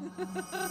ハハハハ。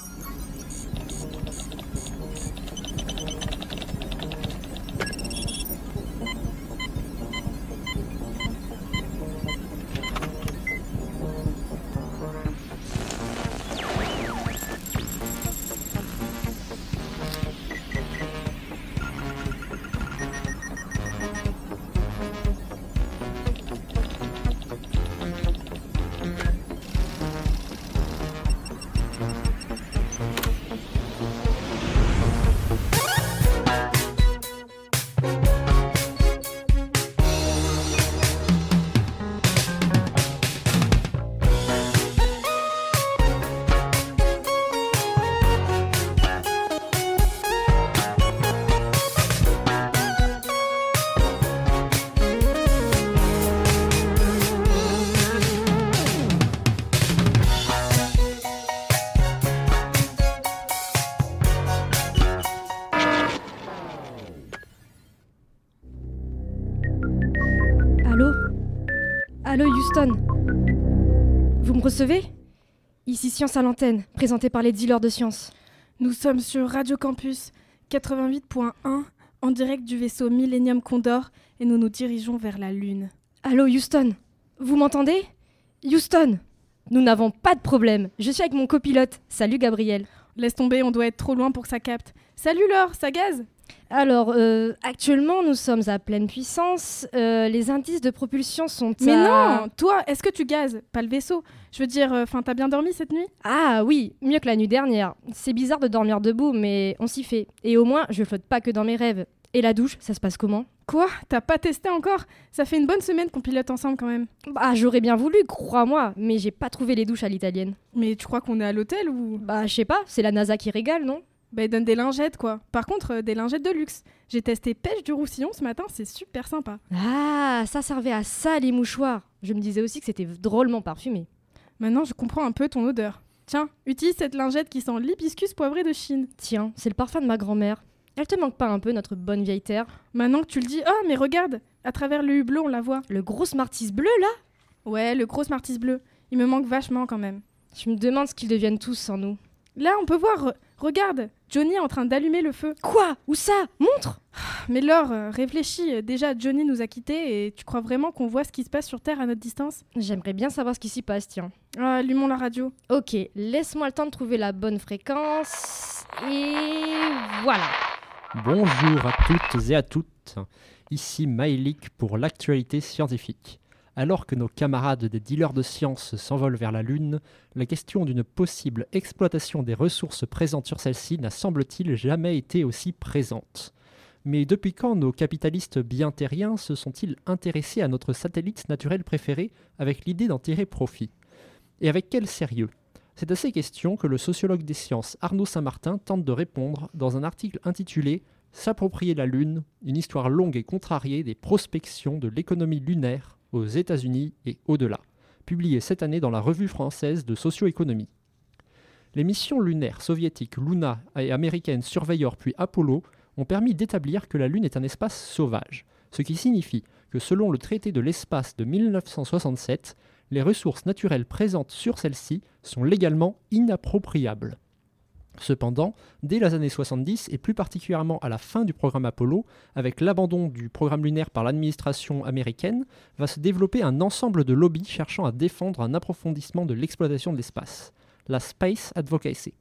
Allô Houston Vous me recevez? Ici Science à l'antenne, présentée par les dealers de science. Nous sommes sur Radio Campus 88.1 en direct du vaisseau Millennium Condor et nous nous dirigeons vers la Lune. Allô Houston Vous m'entendez? Houston Nous n'avons pas de problème. Je suis avec mon copilote. Salut Gabriel. Laisse tomber, on doit être trop loin pour que ça capte. Salut Laure, ça gaze? Alors, euh, actuellement, nous sommes à pleine puissance. Euh, les indices de propulsion sont Mais à- non Toi, est-ce que tu gazes Pas le vaisseau. Je veux dire, enfin, t'as bien dormi cette nuit? Ah oui, mieux que la nuit dernière. C'est bizarre de dormir debout, mais on s'y fait. Et au moins, je flotte pas que dans mes rêves. Et la douche, ça se passe comment? Quoi? T'as pas testé encore? Ça fait une bonne semaine qu'on pilote ensemble quand même. Bah, j'aurais bien voulu, crois-moi, mais j'ai pas trouvé les douches à l'italienne. Mais tu crois qu'on est à l'hôtel ou? Bah, je sais pas, c'est la NASA qui régale, non? Bah, ils donnent des lingettes quoi. Par contre, euh, des lingettes de luxe. J'ai testé pêche du Roussillon ce matin, c'est super sympa. Ah, ça servait à ça, les mouchoirs. Je me disais aussi que c'était drôlement parfumé. Maintenant, je comprends un peu ton odeur. Tiens, utilise cette lingette qui sent l'hibiscus poivré de Chine. Tiens, c'est le parfum de ma grand-mère. Elle te manque pas un peu, notre bonne vieille terre? Maintenant que tu le dis, oh mais regarde, à travers le hublot on la voit. Le gros Smarties bleu, là? Ouais, le gros Smarties bleu. Il me manque vachement quand même. Je me demande ce qu'ils deviennent tous sans nous. Là, on peut voir, re- regarde, Johnny est en train d'allumer le feu. Quoi? Où ça? Montre Mais Laure, euh, réfléchis, euh, déjà Johnny nous a quittés et tu crois vraiment qu'on voit ce qui se passe sur Terre à notre distance? J'aimerais bien savoir ce qui s'y passe, tiens. Ah, allumons la radio. Ok, laisse-moi le temps de trouver la bonne fréquence. Et voilà. Bonjour à toutes et à toutes. Ici Maïlik pour l'actualité scientifique. Alors que nos camarades des dealers de sciences s'envolent vers la Lune, la question d'une possible exploitation des ressources présentes sur celle-ci n'a semble-t-il jamais été aussi présente. Mais depuis quand nos capitalistes bien terriens se sont-ils intéressés à notre satellite naturel préféré avec l'idée d'en tirer profit? Et avec quel sérieux? C'est à ces questions que le sociologue des sciences Arnaud Saint-Martin tente de répondre dans un article intitulé S'approprier la Lune, une histoire longue et contrariée des prospections de l'économie lunaire aux États-Unis et au-delà, publié cette année dans la Revue française de socio-économie. Les missions lunaires soviétiques Luna et américaines Surveyor puis Apollo ont permis d'établir que la Lune est un espace sauvage, ce qui signifie que selon le traité de l'espace de 1967, les ressources naturelles présentes sur celle-ci sont légalement inappropriables. Cependant, dès les années 70 et plus particulièrement à la fin du programme Apollo, avec l'abandon du programme lunaire par l'administration américaine, va se développer un ensemble de lobbies cherchant à défendre un approfondissement de l'exploitation de l'espace, la Space Advocacy.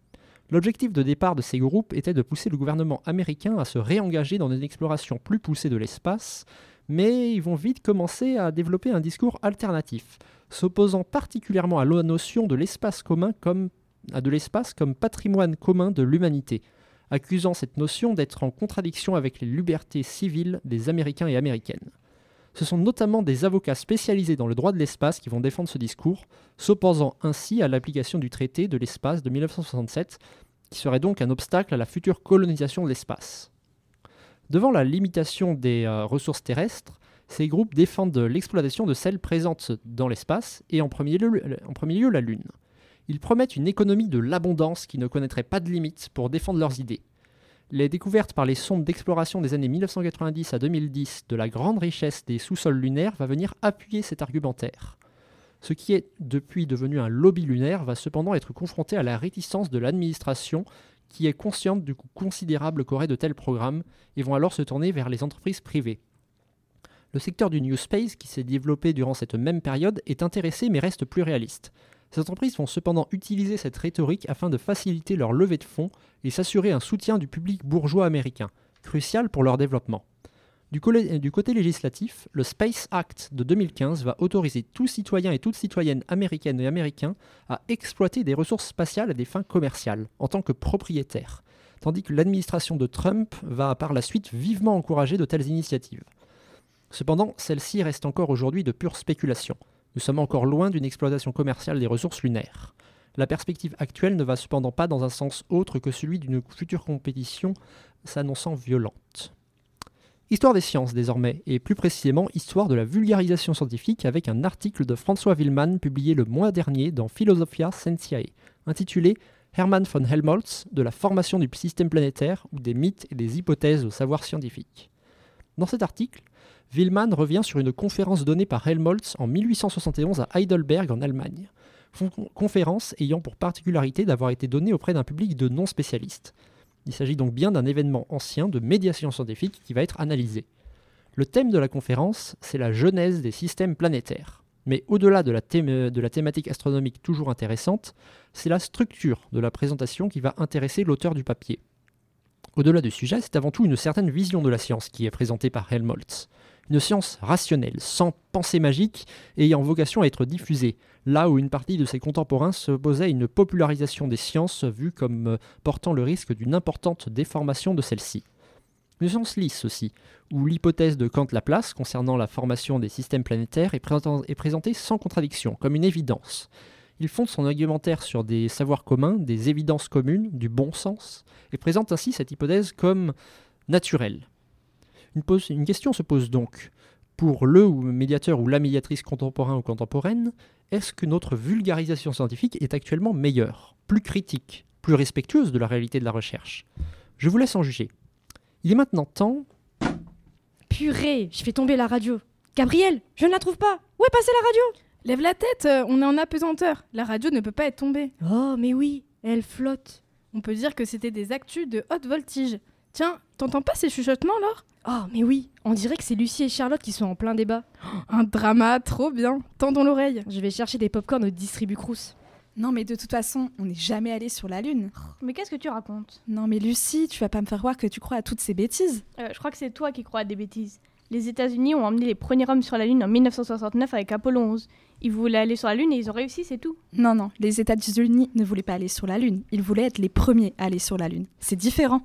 L'objectif de départ de ces groupes était de pousser le gouvernement américain à se réengager dans une exploration plus poussée de l'espace, mais ils vont vite commencer à développer un discours alternatif, s'opposant particulièrement à la notion de l'espace commun comme à de l'espace comme patrimoine commun de l'humanité, accusant cette notion d'être en contradiction avec les libertés civiles des Américains et Américaines. Ce sont notamment des avocats spécialisés dans le droit de l'espace qui vont défendre ce discours, s'opposant ainsi à l'application du traité de l'espace de 1967, qui serait donc un obstacle à la future colonisation de l'espace. Devant la limitation des euh, ressources terrestres, ces groupes défendent l'exploitation de celles présentes dans l'espace et en premier lieu, en premier lieu la Lune. Ils promettent une économie de l'abondance qui ne connaîtrait pas de limites pour défendre leurs idées. Les découvertes par les sondes d'exploration des années 1990 à 2010 de la grande richesse des sous-sols lunaires va venir appuyer cet argumentaire. Ce qui est depuis devenu un lobby lunaire va cependant être confronté à la réticence de l'administration qui est consciente du coût considérable qu'auraient de tels programmes et vont alors se tourner vers les entreprises privées. Le secteur du New Space, qui s'est développé durant cette même période, est intéressé mais reste plus réaliste. Ces entreprises vont cependant utiliser cette rhétorique afin de faciliter leur levée de fonds et s'assurer un soutien du public bourgeois américain, crucial pour leur développement. Du, côté législatif, le Space Act de 2015 va autoriser tout citoyen et toute citoyenne américaine et américain à exploiter des ressources spatiales à des fins commerciales, en tant que propriétaire, tandis que l'administration de Trump va par la suite vivement encourager de telles initiatives. Cependant, celle-ci reste encore aujourd'hui de pure spéculation. Nous sommes encore loin d'une exploitation commerciale des ressources lunaires. La perspective actuelle ne va cependant pas dans un sens autre que celui d'une future compétition s'annonçant violente. Histoire des sciences désormais, et plus précisément histoire de la vulgarisation scientifique avec un article de François Willmann publié le mois dernier dans Philosophia Scientiae, intitulé Hermann von Helmholtz, de la formation du système planétaire ou des mythes et des hypothèses au savoir scientifique. Dans cet article, Willmann revient sur une conférence donnée par Helmholtz en 1871 à Heidelberg en Allemagne. Conférence ayant pour particularité d'avoir été donnée auprès d'un public de non-spécialistes. Il s'agit donc bien d'un événement ancien de médiation scientifique qui va être analysé. Le thème de la conférence, c'est la genèse des systèmes planétaires. Mais au-delà de, de, la thématique astronomique toujours intéressante, c'est la structure de la présentation qui va intéresser l'auteur du papier. Au-delà du sujet, c'est avant tout une certaine vision de la science qui est présentée par Helmholtz une science rationnelle, sans pensée magique ayant vocation à être diffusée, là où une partie de ses contemporains s'opposait à une popularisation des sciences vue comme euh, portant le risque d'une importante déformation de celle-ci. Une science lisse aussi, où l'hypothèse de Kant-Laplace concernant la formation des systèmes planétaires est, présentée sans contradiction, comme une évidence. Il fonde son argumentaire sur des savoirs communs, des évidences communes, du bon sens, et présente ainsi cette hypothèse comme naturelle, une, question se pose donc. Pour le ou médiateur ou la médiatrice contemporain ou contemporaine, est-ce que notre vulgarisation scientifique est actuellement meilleure, plus critique, plus respectueuse de la réalité de la recherche? Je vous laisse en juger. Il est maintenant temps. Purée, je fais tomber la radio. Gabriel, je ne la trouve pas. Où est passée la radio? Lève la tête, euh, on est en apesanteur. La radio ne peut pas être tombée. Oh, mais oui, elle flotte. On peut dire que c'était des actus de haute voltige. Tiens, t'entends pas ces chuchotements, Laure? Oh, mais oui, on dirait que c'est Lucie et Charlotte qui sont en plein débat. un drama, trop bien. Tendons l'oreille. Je vais chercher des pop-corn au distribu Crous. Non, mais de toute façon, on n'est jamais allé sur la Lune. Mais qu'est-ce que tu racontes? Non, mais Lucie, tu vas pas me faire croire que tu crois à toutes ces bêtises. Euh, je crois que c'est toi qui crois à des bêtises. Les États-Unis ont emmené les premiers hommes sur la Lune en 1969 avec Apollo 11. Ils voulaient aller sur la Lune et ils ont réussi, c'est tout. Non, non, les États-Unis ne voulaient pas aller sur la Lune. Ils voulaient être les premiers à aller sur la Lune. C'est différent.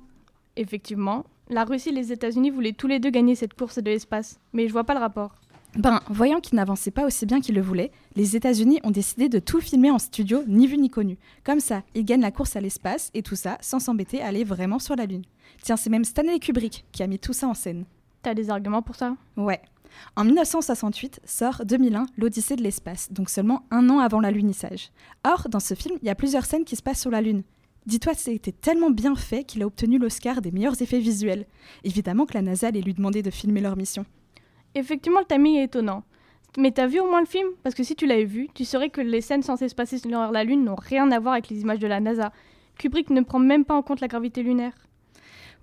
Effectivement, la Russie et les États-Unis voulaient tous les deux gagner cette course de l'espace, mais je vois pas le rapport. Ben, voyant qu'ils n'avançaient pas aussi bien qu'ils le voulaient, les États-Unis ont décidé de tout filmer en studio, ni vu ni connu. Comme ça, ils gagnent la course à l'espace et tout ça sans s'embêter à aller vraiment sur la Lune. Tiens, c'est même Stanley Kubrick qui a mis tout ça en scène. T'as des arguments pour ça? Ouais. En 1968 sort 2001 l'Odyssée de l'espace, donc seulement un an avant l'alunissage. Or, dans ce film, il y a plusieurs scènes qui se passent sur la Lune. Dis-toi, c'était tellement bien fait qu'il a obtenu l'Oscar des meilleurs effets visuels. Évidemment que la NASA allait lui demander de filmer leur mission. Effectivement, le timing est étonnant. Mais t'as vu au moins le film? Parce que si tu l'avais vu, tu saurais que les scènes censées se passer sur la Lune n'ont rien à voir avec les images de la NASA. Kubrick ne prend même pas en compte la gravité lunaire.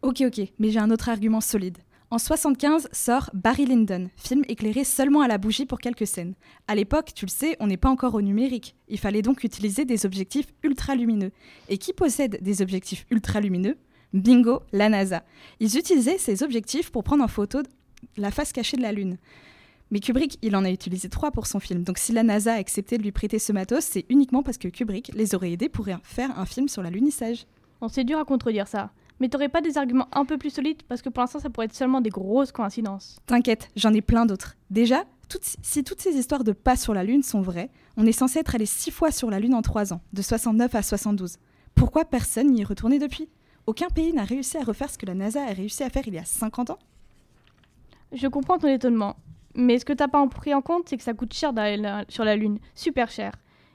Ok, ok, mais j'ai un autre argument solide. En 75 sort Barry Lyndon, film éclairé seulement à la bougie pour quelques scènes. À l'époque, tu le sais, on n'est pas encore au numérique. Il fallait donc utiliser des objectifs ultra lumineux. Et qui possède des objectifs ultra lumineux Bingo, la NASA. Ils utilisaient ces objectifs pour prendre en photo la face cachée de la Lune. Mais Kubrick, il en a utilisé trois pour son film. Donc si la NASA a accepté de lui prêter ce matos, c'est uniquement parce que Kubrick les aurait aidés pour faire un film sur l'alunissage. On c'est dur à contredire ça. Mais t'aurais pas des arguments un peu plus solides? Parce que pour l'instant, ça pourrait être seulement des grosses coïncidences. T'inquiète, j'en ai plein d'autres. Déjà, si toutes ces histoires de pas sur la Lune sont vraies, on est censé être allé six fois sur la Lune en trois ans, de 69 à 72. Pourquoi personne n'y est retourné depuis? Aucun pays n'a réussi à refaire ce que la NASA a réussi à faire il y a 50 ans? Je comprends ton étonnement. Mais ce que t'as pas pris en compte, c'est que ça coûte cher d'aller sur la Lune. Super cher.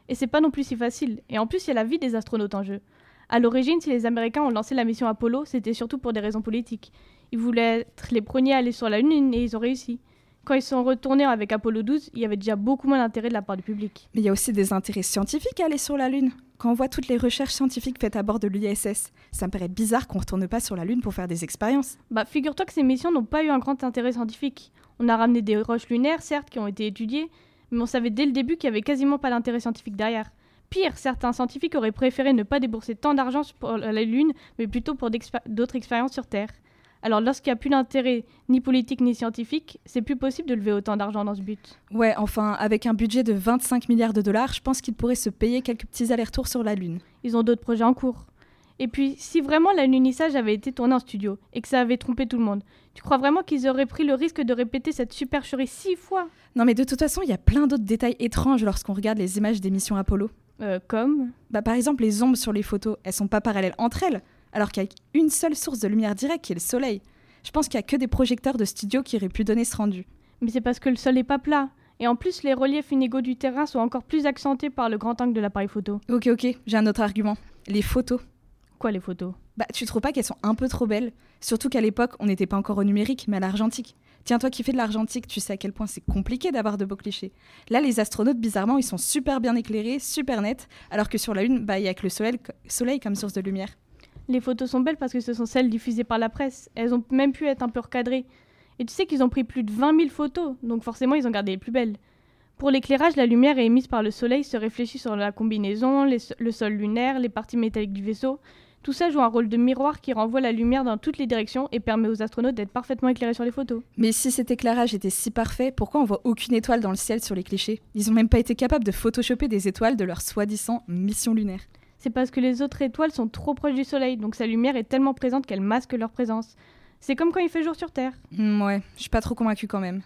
Et c'est pas non plus si facile. Et en plus, il y a la vie des astronautes en jeu. À l'origine, si les Américains ont lancé la mission Apollo, c'était surtout pour des raisons politiques. Ils voulaient être les premiers à aller sur la Lune et ils ont réussi. Quand ils sont retournés avec Apollo 12, il y avait déjà beaucoup moins d'intérêt de la part du public. Mais il y a aussi des intérêts scientifiques à aller sur la Lune. Quand on voit toutes les recherches scientifiques faites à bord de l'ISS, ça me paraît bizarre qu'on retourne pas sur la Lune pour faire des expériences. Bah, figure-toi que ces missions n'ont pas eu un grand intérêt scientifique. On a ramené des roches lunaires, certes, qui ont été étudiées, mais on savait dès le début qu'il y avait quasiment pas d'intérêt scientifique derrière. Pire, certains scientifiques auraient préféré ne pas débourser tant d'argent pour la Lune, mais plutôt pour d'autres expériences sur Terre. Alors lorsqu'il n'y a plus d'intérêt ni politique ni scientifique, c'est plus possible de lever autant d'argent dans ce but. Ouais, enfin, avec un budget de 25 milliards de dollars, je pense qu'ils pourraient se payer quelques petits allers-retours sur la Lune. Ils ont d'autres projets en cours. Et puis, si vraiment l'alunissage avait été tourné en studio et que ça avait trompé tout le monde, tu crois vraiment qu'ils auraient pris le risque de répéter cette supercherie six fois? Non, mais de toute façon, il y a plein d'autres détails étranges lorsqu'on regarde les images des missions Apollo. Euh, comme Bah, par exemple, les ombres sur les photos, elles sont pas parallèles entre elles, alors qu'il y a une seule source de lumière directe qui est le soleil. Je pense qu'il y a que des projecteurs de studio qui auraient pu donner ce rendu. Mais c'est parce que le sol n'est pas plat. Et en plus, les reliefs inégaux du terrain sont encore plus accentués par le grand angle de l'appareil photo. Ok, ok, j'ai un autre argument. Les photos. Quoi, les photos? Bah, tu trouves pas qu'elles sont un peu trop belles? Surtout qu'à l'époque, on n'était pas encore au numérique, mais à l'argentique. Tiens, toi qui fais de l'argentique, tu sais à quel point c'est compliqué d'avoir de beaux clichés. Là, les astronautes, bizarrement, ils sont super bien éclairés, super nets, alors que sur la Lune, bah, il y a que le soleil, comme source de lumière. Les photos sont belles parce que ce sont celles diffusées par la presse. Elles ont même pu être un peu recadrées. Et tu sais qu'ils ont pris plus de 20 000 photos, donc forcément ils ont gardé les plus belles. Pour l'éclairage, la lumière émise par le soleil se réfléchit sur la combinaison, le sol lunaire, les parties métalliques du vaisseau. Tout ça joue un rôle de miroir qui renvoie la lumière dans toutes les directions et permet aux astronautes d'être parfaitement éclairés sur les photos. Mais si cet éclairage était si parfait, pourquoi on voit aucune étoile dans le ciel sur les clichés? Ils ont même pas été capables de photoshopper des étoiles de leur soi-disant mission lunaire c'est parce que les autres étoiles sont trop proches du Soleil, donc sa lumière est tellement présente qu'elle masque leur présence. C'est comme quand il fait jour sur Terre. Mm, ouais, je suis pas trop convaincue quand même.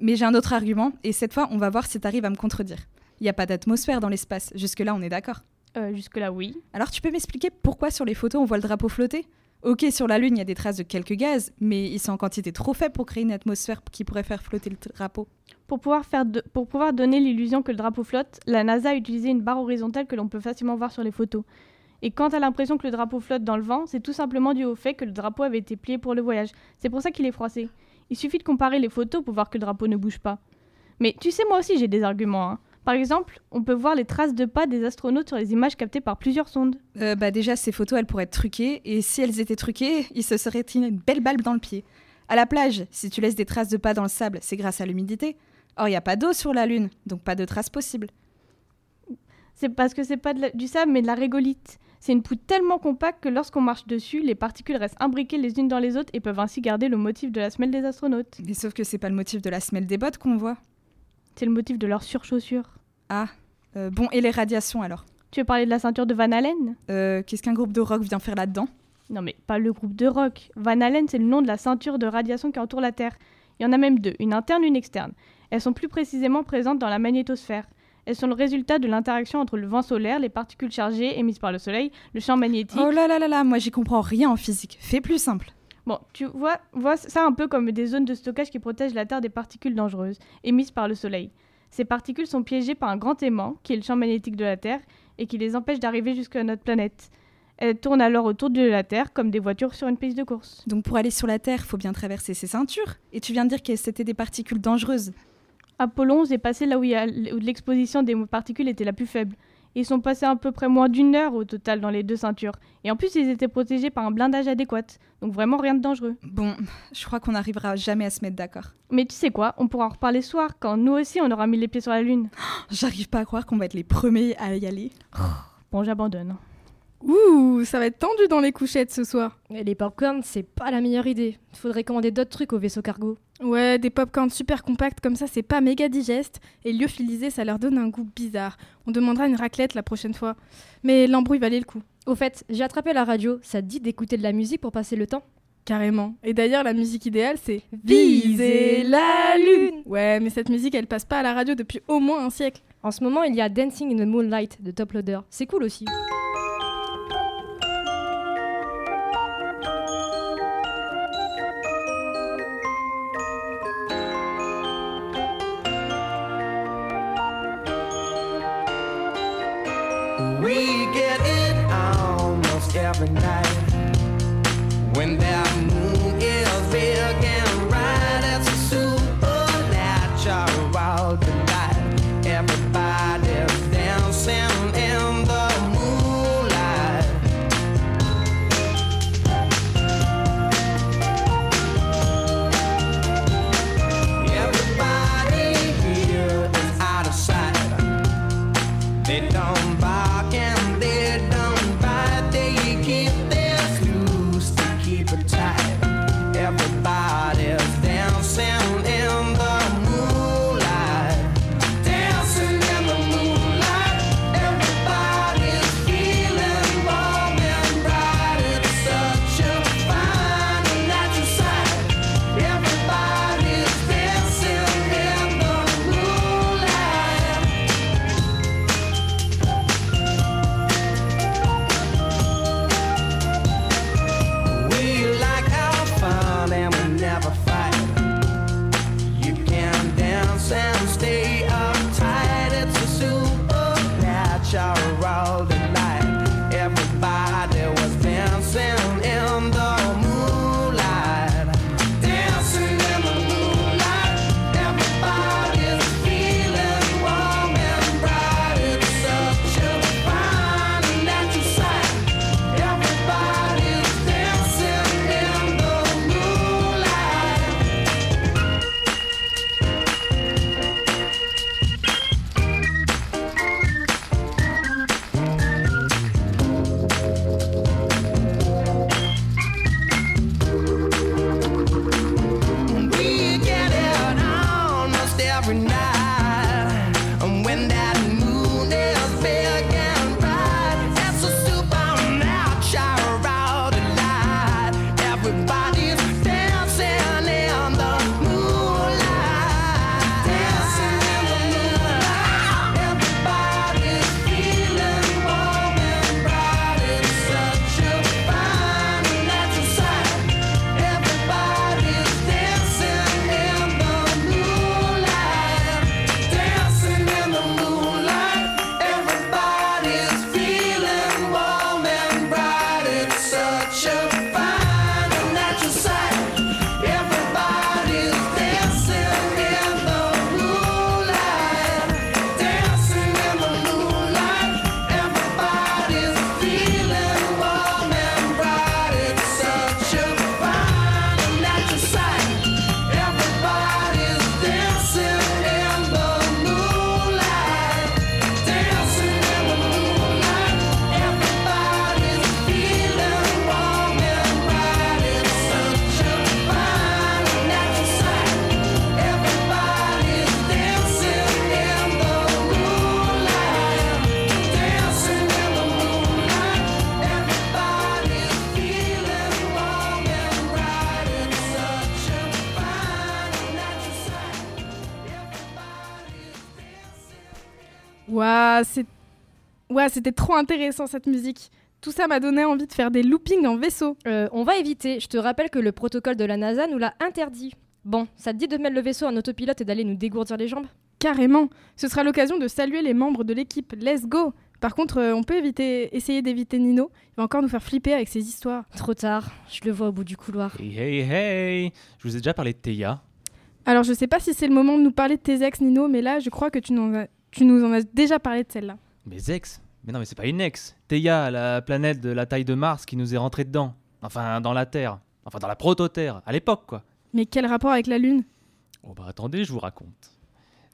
Mais j'ai un autre argument, et cette fois, on va voir si t'arrives à me contredire. Il n'y a pas d'atmosphère dans l'espace, jusque-là, on est d'accord euh, Jusque-là, oui. Alors tu peux m'expliquer pourquoi sur les photos on voit le drapeau flotter? Ok, sur la Lune, il y a des traces de quelques gaz, mais ils sont en quantité trop faible pour créer une atmosphère qui pourrait faire flotter le drapeau. Pour pouvoir, faire pour pouvoir donner l'illusion que le drapeau flotte, la NASA a utilisé une barre horizontale que l'on peut facilement voir sur les photos. Et quant à l'impression que le drapeau flotte dans le vent, c'est tout simplement dû au fait que le drapeau avait été plié pour le voyage. C'est pour ça qu'il est froissé. Il suffit de comparer les photos pour voir que le drapeau ne bouge pas. Mais tu sais, moi aussi j'ai des arguments. Hein. Par exemple, on peut voir les traces de pas des astronautes sur les images captées par plusieurs sondes. Euh, bah déjà, ces photos, elles pourraient être truquées, et si elles étaient truquées, il se serait tiré une belle balle dans le pied. À la plage, si tu laisses des traces de pas dans le sable, c'est grâce à l'humidité. Or, il n'y a pas d'eau sur la Lune, donc pas de traces possibles. C'est parce que c'est pas du sable, mais de la régolite. C'est une poudre tellement compacte que lorsqu'on marche dessus, les particules restent imbriquées les unes dans les autres et peuvent ainsi garder le motif de la semelle des astronautes. Mais sauf que c'est pas le motif de la semelle des bottes qu'on voit. C'est le motif de leurs surchaussures. Ah, euh, bon, et les radiations alors? Tu veux parler de la ceinture de Van Allen euh, Qu'est-ce qu'un groupe de rock vient faire là-dedans? Non mais pas le groupe de rock. Van Allen, c'est le nom de la ceinture de radiation qui entoure la Terre. Il y en a même deux, une interne et une externe. Elles sont plus précisément présentes dans la magnétosphère. Elles sont le résultat de l'interaction entre le vent solaire, les particules chargées émises par le Soleil, le champ magnétique. Oh là là là là, moi j'y comprends rien en physique. Fais plus simple. Bon, tu vois, vois ça un peu comme des zones de stockage qui protègent la Terre des particules dangereuses émises par le Soleil. Ces particules sont piégées par un grand aimant, qui est le champ magnétique de la Terre, et qui les empêche d'arriver jusqu'à notre planète. Elles tournent alors autour de la Terre comme des voitures sur une piste de course. Donc pour aller sur la Terre, faut bien traverser ces ceintures. Et tu viens de dire que c'était des particules dangereuses. Apollo 11 est passé là où, l'exposition des particules était la plus faible. Ils sont passés à peu près moins d'une heure au total dans les deux ceintures. Et en plus, ils étaient protégés par un blindage adéquat. Donc vraiment rien de dangereux. Bon, je crois qu'on n'arrivera jamais à se mettre d'accord. Mais tu sais quoi? On pourra en reparler ce soir, quand nous aussi on aura mis les pieds sur la Lune. J'arrive pas à croire qu'on va être les premiers à y aller. Bon, j'abandonne. Ouh, ça va être tendu dans les couchettes ce soir. Et les popcorns, c'est pas la meilleure idée. Faudrait commander d'autres trucs au vaisseau cargo. Ouais, des popcorns super compacts comme ça, c'est pas méga digeste. Et lyophilisé, ça leur donne un goût bizarre. On demandera une raclette la prochaine fois. Mais l'embrouille valait le coup. Au fait, j'ai attrapé la radio. Ça te dit d'écouter de la musique pour passer le temps? Carrément. Et d'ailleurs, la musique idéale, c'est Viser la lune. Ouais, mais cette musique, elle passe pas à la radio depuis au moins un siècle. En ce moment, il y a Dancing in the Moonlight de Top Loader. C'est cool aussi. C'était trop intéressant cette musique. Tout ça m'a donné envie de faire des loopings en vaisseau. Euh, on va éviter. Je te rappelle que le protocole de la NASA nous l'a interdit. Bon, ça te dit de mettre le vaisseau en autopilote et d'aller nous dégourdir les jambes? Carrément. Ce sera l'occasion de saluer les membres de l'équipe. Let's go Par contre, euh, on peut éviter, essayer d'éviter Nino. Il va encore nous faire flipper avec ses histoires. Trop tard, je le vois au bout du couloir. Hey, hey, hey Je vous ai déjà parlé de Théa. Alors, je sais pas si c'est le moment de nous parler de tes ex, Nino, mais là, je crois que tu, as- tu nous en as déjà parlé de celle-là. Mes ex? Mais non, mais c'est pas une ex. Théa, la planète de la taille de Mars qui nous est rentrée dedans. Enfin, dans la Terre. Enfin, dans la proto-Terre, à l'époque, quoi. Mais quel rapport avec la Lune? Oh bah attendez, je vous raconte.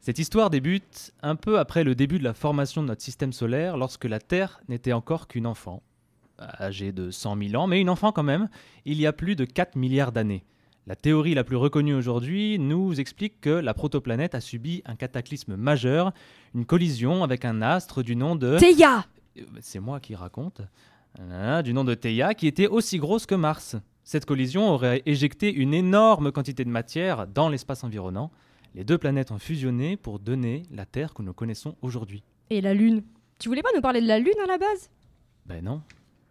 Cette histoire débute un peu après le début de la formation de notre système solaire, lorsque la Terre n'était encore qu'une enfant, âgée de 100 000 ans, mais une enfant quand même, il y a plus de 4 milliards d'années. La théorie la plus reconnue aujourd'hui nous explique que la protoplanète a subi un cataclysme majeur, une collision avec un astre du nom de... Théa Euh, C'est moi qui raconte. Ah, du nom de Theia, qui était aussi grosse que Mars. Cette collision aurait éjecté une énorme quantité de matière dans l'espace environnant. Les deux planètes ont fusionné pour donner la Terre que nous connaissons aujourd'hui. Et la Lune Tu voulais pas nous parler de la Lune à la base? Ben non.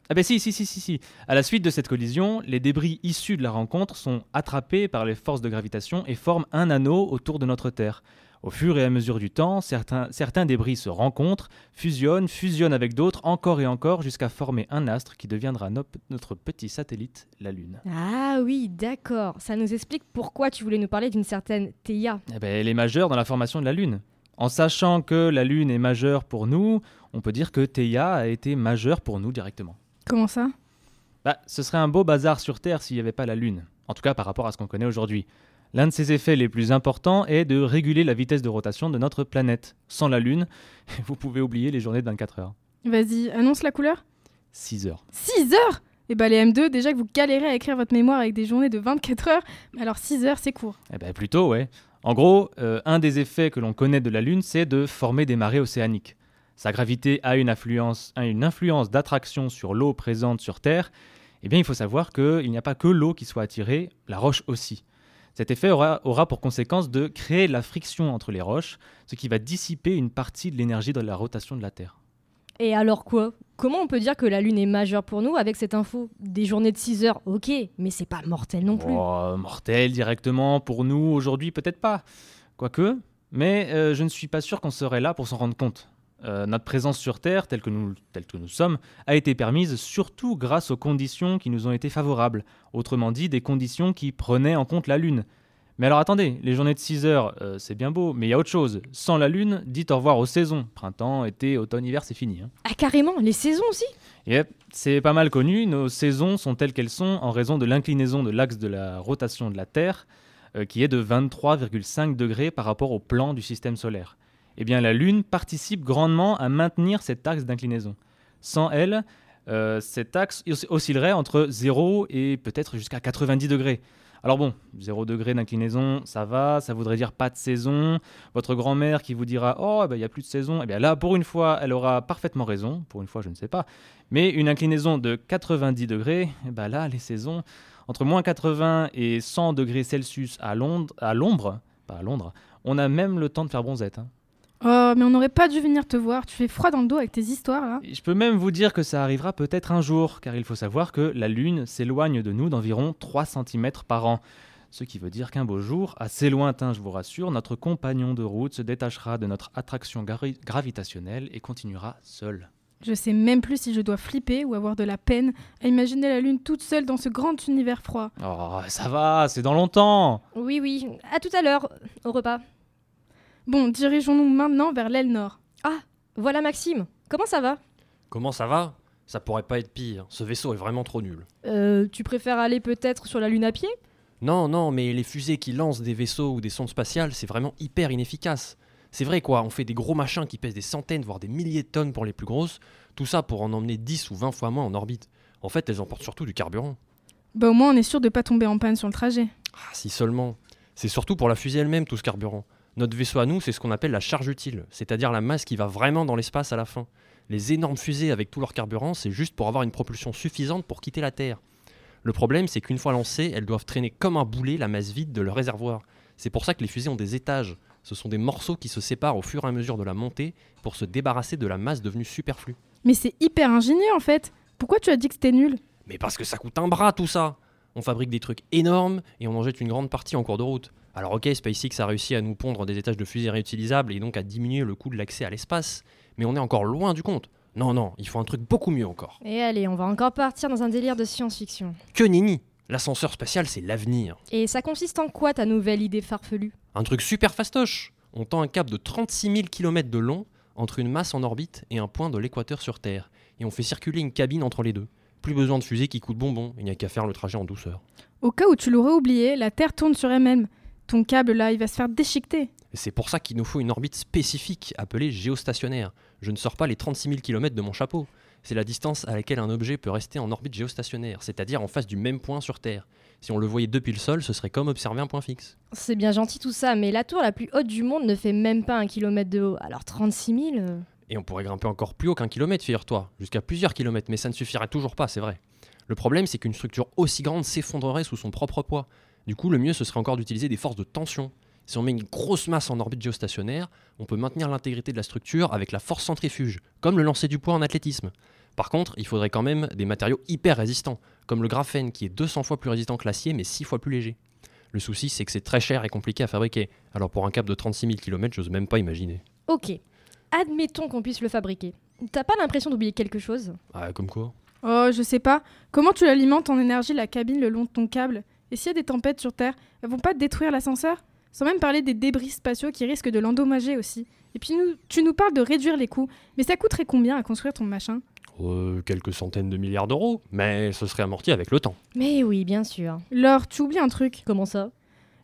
Ah ben si, si, si, si, si. À la suite de cette collision, les débris issus de la rencontre sont attrapés par les forces de gravitation et forment un anneau autour de notre Terre. Au fur et à mesure du temps, certains, certains débris se rencontrent, fusionnent, fusionnent avec d'autres, encore et encore, jusqu'à former un astre qui deviendra no- notre petit satellite, la Lune. Ah oui, d'accord. Ça nous explique pourquoi tu voulais nous parler d'une certaine Théa. Eh ben, elle est majeure dans la formation de la Lune. En sachant que la Lune est majeure pour nous, on peut dire que Theia a été majeure pour nous directement. Comment ça? Bah, ce serait un beau bazar sur Terre s'il n'y avait pas la Lune. En tout cas par rapport à ce qu'on connaît aujourd'hui. L'un de ses effets les plus importants est de réguler la vitesse de rotation de notre planète. Sans la Lune, vous pouvez oublier les journées de 24 heures. Vas-y, annonce la couleur? 6 heures. 6 heures? Et bah les M2, déjà que vous galérez à écrire votre mémoire avec des journées de 24 heures, alors 6 heures c'est court. Eh ben plutôt, ouais. En gros, euh, un des effets que l'on connaît de la Lune, c'est de former des marées océaniques. Sa gravité a une influence, a une influence d'attraction sur l'eau présente sur Terre. Eh bien, il faut savoir qu'il n'y a pas que l'eau qui soit attirée, la roche aussi. Cet effet aura, aura pour conséquence de créer de la friction entre les roches, ce qui va dissiper une partie de l'énergie de la rotation de la Terre. Et alors quoi? Comment on peut dire que la Lune est majeure pour nous avec cette info? Des journées de 6 heures, ok, mais c'est pas mortel non plus. Oh, mortel directement pour nous aujourd'hui, peut-être pas. Quoique, mais euh, je ne suis pas sûr qu'on serait là pour s'en rendre compte. Euh, notre présence sur Terre, telle que, nous, telle que nous sommes, a été permise surtout grâce aux conditions qui nous ont été favorables. Autrement dit, des conditions qui prenaient en compte la Lune. Mais alors attendez, les journées de 6 heures, euh, c'est bien beau, mais il y a autre chose. Sans la Lune, dites au revoir aux saisons. Printemps, été, automne, hiver, c'est fini. hein. Ah carrément, les saisons aussi? Yep, c'est pas mal connu, nos saisons sont telles qu'elles sont en raison de l'inclinaison de l'axe de la rotation de la Terre, euh, qui est de 23,5 degrés par rapport au plan du système solaire. Eh bien, la Lune participe grandement à maintenir cet axe d'inclinaison. Sans elle, euh, cet axe os- oscillerait entre 0 et peut-être jusqu'à 90 degrés. Alors bon, 0 degré d'inclinaison, ça va, ça voudrait dire pas de saison. Votre grand-mère qui vous dira Oh, eh ben, il n'y a plus de saison, eh bien là, pour une fois, elle aura parfaitement raison. Pour une fois, je ne sais pas. Mais une inclinaison de 90 degrés, eh ben là, les saisons, entre moins 80 et 100 degrés Celsius à Londres, à l'ombre, pas à Londres, on a même le temps de faire bronzette. hein. Oh, mais on n'aurait pas dû venir te voir, tu fais froid dans le dos avec tes histoires là. Et je peux même vous dire que ça arrivera peut-être un jour, car il faut savoir que la Lune s'éloigne de nous d'environ 3 cm par an. Ce qui veut dire qu'un beau jour, assez lointain je vous rassure, notre compagnon de route se détachera de notre attraction gravi- gravitationnelle et continuera seul. Je sais même plus si je dois flipper ou avoir de la peine à imaginer la Lune toute seule dans ce grand univers froid. Oh, ça va, c'est dans longtemps Oui, oui, à tout à l'heure, au repas. Bon, dirigeons-nous maintenant vers l'aile nord. Voilà Maxime, comment ça va? Comment ça va? Ça pourrait pas être pire. Ce vaisseau est vraiment trop nul. Euh, tu préfères aller peut-être sur la Lune à pied? Non, non, mais les fusées qui lancent des vaisseaux ou des sondes spatiales, c'est vraiment hyper inefficace. C'est vrai quoi, on fait des gros machins qui pèsent des centaines, voire des milliers de tonnes pour les plus grosses, tout ça pour en emmener 10 ou 20 fois moins en orbite. En fait, elles emportent surtout du carburant. Bah au moins on est sûr de pas tomber en panne sur le trajet. Ah, si seulement. C'est surtout pour la fusée elle-même tout ce carburant. Notre vaisseau à nous, c'est ce qu'on appelle la charge utile, c'est-à-dire la masse qui va vraiment dans l'espace à la fin. Les énormes fusées avec tout leur carburant, c'est juste pour avoir une propulsion suffisante pour quitter la Terre. Le problème, c'est qu'une fois lancées, elles doivent traîner comme un boulet la masse vide de leur réservoir. C'est pour ça que les fusées ont des étages. Ce sont des morceaux qui se séparent au fur et à mesure de la montée pour se débarrasser de la masse devenue superflue. Mais c'est hyper ingénieux en fait. Pourquoi tu as dit que c'était nul? Mais parce que ça coûte un bras tout ça On fabrique des trucs énormes et on en jette une grande partie en cours de route. Alors ok, SpaceX a réussi à nous pondre des étages de fusées réutilisables et donc à diminuer le coût de l'accès à l'espace, mais on est encore loin du compte. Non, non, il faut un truc beaucoup mieux encore. Et allez, on va encore partir dans un délire de science-fiction. Que nini L'ascenseur spatial, c'est l'avenir. Et ça consiste en quoi ta nouvelle idée farfelue? Un truc super fastoche On tend un câble de 36 000 km de long entre une masse en orbite et un point de l'équateur sur Terre, et on fait circuler une cabine entre les deux. Plus besoin de fusée qui coûte bonbon, il n'y a qu'à faire le trajet en douceur. Au cas où tu l'aurais oublié, la Terre tourne sur elle-même. Ton câble là, il va se faire déchiqueter. Et c'est pour ça qu'il nous faut une orbite spécifique appelée géostationnaire. Je ne sors pas les 36 000 km de mon chapeau. C'est la distance à laquelle un objet peut rester en orbite géostationnaire, c'est-à-dire en face du même point sur Terre. Si on le voyait depuis le sol, ce serait comme observer un point fixe. C'est bien gentil tout ça, mais la tour la plus haute du monde ne fait même pas un kilomètre de haut. Alors 36 000 euh, Et on pourrait grimper encore plus haut qu'un kilomètre, figure-toi, jusqu'à plusieurs kilomètres, mais ça ne suffirait toujours pas, c'est vrai. Le problème, c'est qu'une structure aussi grande s'effondrerait sous son propre poids. Du coup, le mieux, ce serait encore d'utiliser des forces de tension. Si on met une grosse masse en orbite géostationnaire, on peut maintenir l'intégrité de la structure avec la force centrifuge, comme le lancer du poids en athlétisme. Par contre, il faudrait quand même des matériaux hyper résistants, comme le graphène qui est 200 fois plus résistant que l'acier mais 6 fois plus léger. Le souci, c'est que c'est très cher et compliqué à fabriquer. Alors pour un câble de 36 000 km, j'ose même pas imaginer. Ok, admettons qu'on puisse le fabriquer. T'as pas l'impression d'oublier quelque chose? Ah, comme quoi Oh, je sais pas. Comment tu alimentes en énergie la cabine le long de ton câble? Et s'il y a des tempêtes sur Terre, elles vont pas détruire l'ascenseur? Sans même parler des débris spatiaux qui risquent de l'endommager aussi. Et puis nous, tu nous parles de réduire les coûts, mais ça coûterait combien à construire ton machin? Euh, Quelques centaines de milliards d'euros, mais ce serait amorti avec le temps. Mais oui, bien sûr. Laure, tu oublies un truc. Comment ça?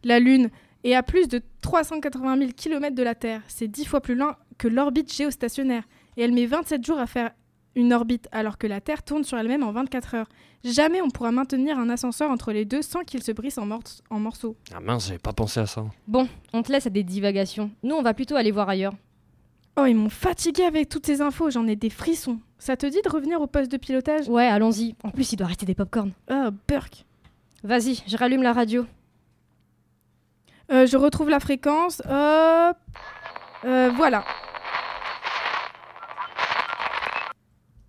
La Lune est à plus de 380 000 km de la Terre. C'est 10 fois plus loin que l'orbite géostationnaire. Et elle met 27 jours à faire une orbite, alors que la Terre tourne sur elle-même en 24 heures. Jamais on pourra maintenir un ascenseur entre les deux sans qu'il se brise en, mor- en morceaux. Ah mince, j'avais pas pensé à ça. Bon, on te laisse à des divagations. Nous, on va plutôt aller voir ailleurs. Oh, ils m'ont fatigué avec toutes ces infos, j'en ai des frissons. Ça te dit de revenir au poste de pilotage? Ouais, allons-y. En plus, il doit rester des popcorns. Oh, Burk. Vas-y, je rallume la radio. Euh, je retrouve la fréquence. Hop. Euh, voilà.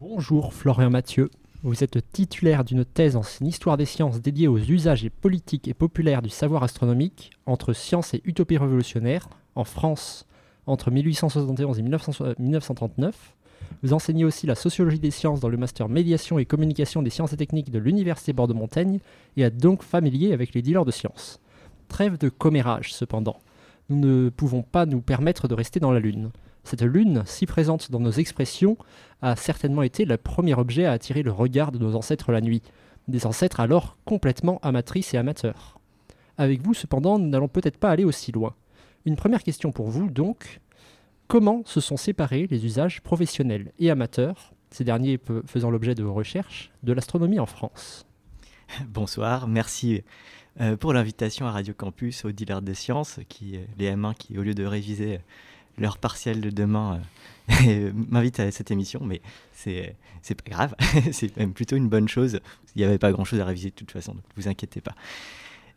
Bonjour Florian Mathieu. Vous êtes titulaire d'une thèse en histoire des sciences dédiée aux usages et politiques et populaires du savoir astronomique entre science et utopie révolutionnaire en France entre 1871 et 1900 euh, 1939. Vous enseignez aussi la sociologie des sciences dans le master médiation et communication des sciences et techniques de l'Université Bordeaux-Montaigne et êtes donc familier avec les dealers de sciences. Trêve de commérage cependant. Nous ne pouvons pas nous permettre de rester dans la Lune. Cette lune, si présente dans nos expressions, a certainement été le premier objet à attirer le regard de nos ancêtres la nuit, des ancêtres alors complètement amatrices et amateurs. Avec vous, cependant, nous n'allons peut-être pas aller aussi loin. Une première question pour vous, donc. Comment se sont séparés les usages professionnels et amateurs, ces derniers faisant l'objet de vos recherches, de l'astronomie en France? Bonsoir, merci euh, pour l'invitation à Radio Campus aux dealers des sciences, qui, les M1 qui, au lieu de réviser leur partiel de demain, euh, m'invitent à cette émission, mais c'est pas grave, c'est même plutôt une bonne chose. Il n'y avait pas grand chose à réviser de toute façon, donc ne vous inquiétez pas.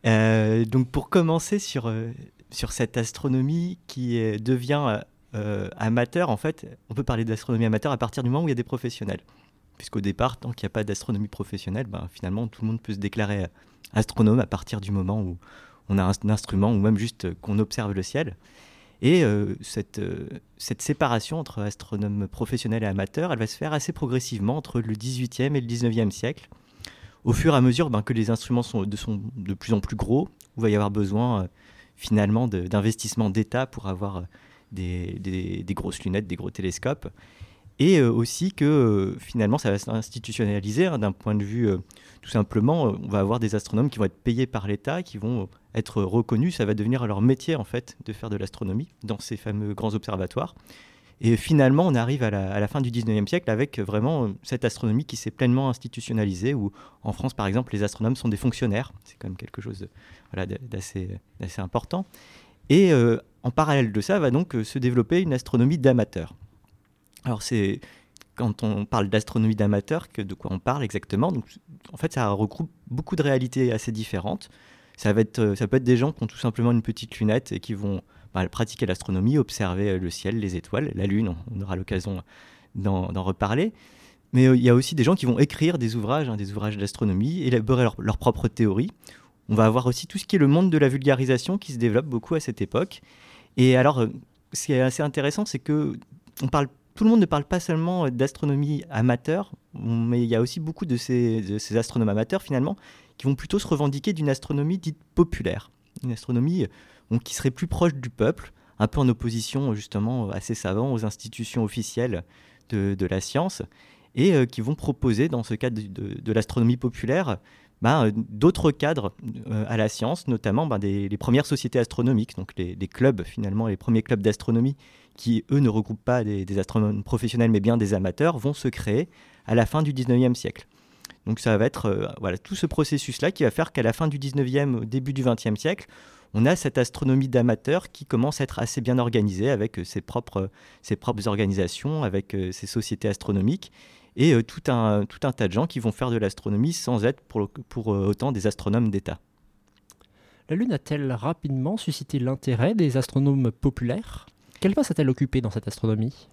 Euh, donc pour commencer sur, euh, sur cette astronomie qui euh, devient euh, amateur, en fait, on peut parler d'astronomie amateur à partir du moment où il y a des professionnels. Puisqu'au départ, tant qu'il n'y a pas d'astronomie professionnelle, ben, finalement, tout le monde peut se déclarer euh, astronome à partir du moment où on a un, instrument ou même juste euh, qu'on observe le ciel. Et euh, cette, euh, cette séparation entre astronome professionnel et amateur, elle va se faire assez progressivement entre le 18e et le 19e siècle. Au fur et à mesure ben, que les instruments sont de, plus en plus gros, il va y avoir besoin euh, finalement d'investissements d'État pour avoir des, des- grosses lunettes, des gros télescopes. Et aussi que finalement ça va s'institutionnaliser hein, d'un point de vue tout simplement, euh, on va avoir des astronomes qui vont être payés par l'État, qui vont euh, être reconnus, ça va devenir leur métier en fait de faire de l'astronomie dans ces fameux grands observatoires. Et finalement, on arrive à la, fin du 19e siècle avec euh, vraiment cette astronomie qui s'est pleinement institutionnalisée, où en France, par exemple, les astronomes sont des fonctionnaires. C'est quand même quelque chose d'assez important. Et en parallèle de ça, va donc se développer une astronomie d'amateur. Alors, c'est quand on parle d'astronomie d'amateur, de quoi on parle exactement En fait, ça regroupe beaucoup de réalités assez différentes. Euh, ça peut être des gens qui ont tout simplement une petite lunette et qui vont enfin, pratiquer l'astronomie, observer euh, le ciel, les étoiles, la Lune, on aura l'occasion d'en reparler. Mais euh, il y a aussi des gens qui vont écrire des ouvrages, hein, des ouvrages d'astronomie, élaborer leur, leur propre théorie. On va avoir aussi tout ce qui est le monde de la vulgarisation qui se développe beaucoup à cette époque. Et alors, ce qui est assez intéressant, c'est que on parle, tout le monde ne parle pas seulement euh, d'astronomie amateur, mais il y a aussi beaucoup de ces, astronomes amateurs finalement qui vont plutôt se revendiquer d'une astronomie dite populaire, une astronomie euh, qui serait plus proche du peuple, un peu en opposition justement à ces savants, aux institutions officielles de, la science, et euh, qui vont proposer dans ce cadre de, l'astronomie populaire euh, d'autres cadres euh, à la science, notamment ben, des, les premières sociétés astronomiques, donc les, les clubs finalement, les premiers clubs d'astronomie qui eux ne regroupent pas des, astronomes professionnels mais bien des amateurs, vont se créer à la fin du 19e siècle. Donc ça va être euh, voilà, tout ce processus-là qui va faire qu'à la fin du 19e, au début du 20e siècle, on a cette astronomie d'amateurs qui commence à être assez bien organisée avec euh, ses propres, ses propres organisations, avec euh, ses sociétés astronomiques et tout, un, tout un tas de gens qui vont faire de l'astronomie sans être pour, autant des astronomes d'État. La Lune a-t-elle rapidement suscité l'intérêt des astronomes populaires? Quelle place a-t-elle occupé dans cette astronomie?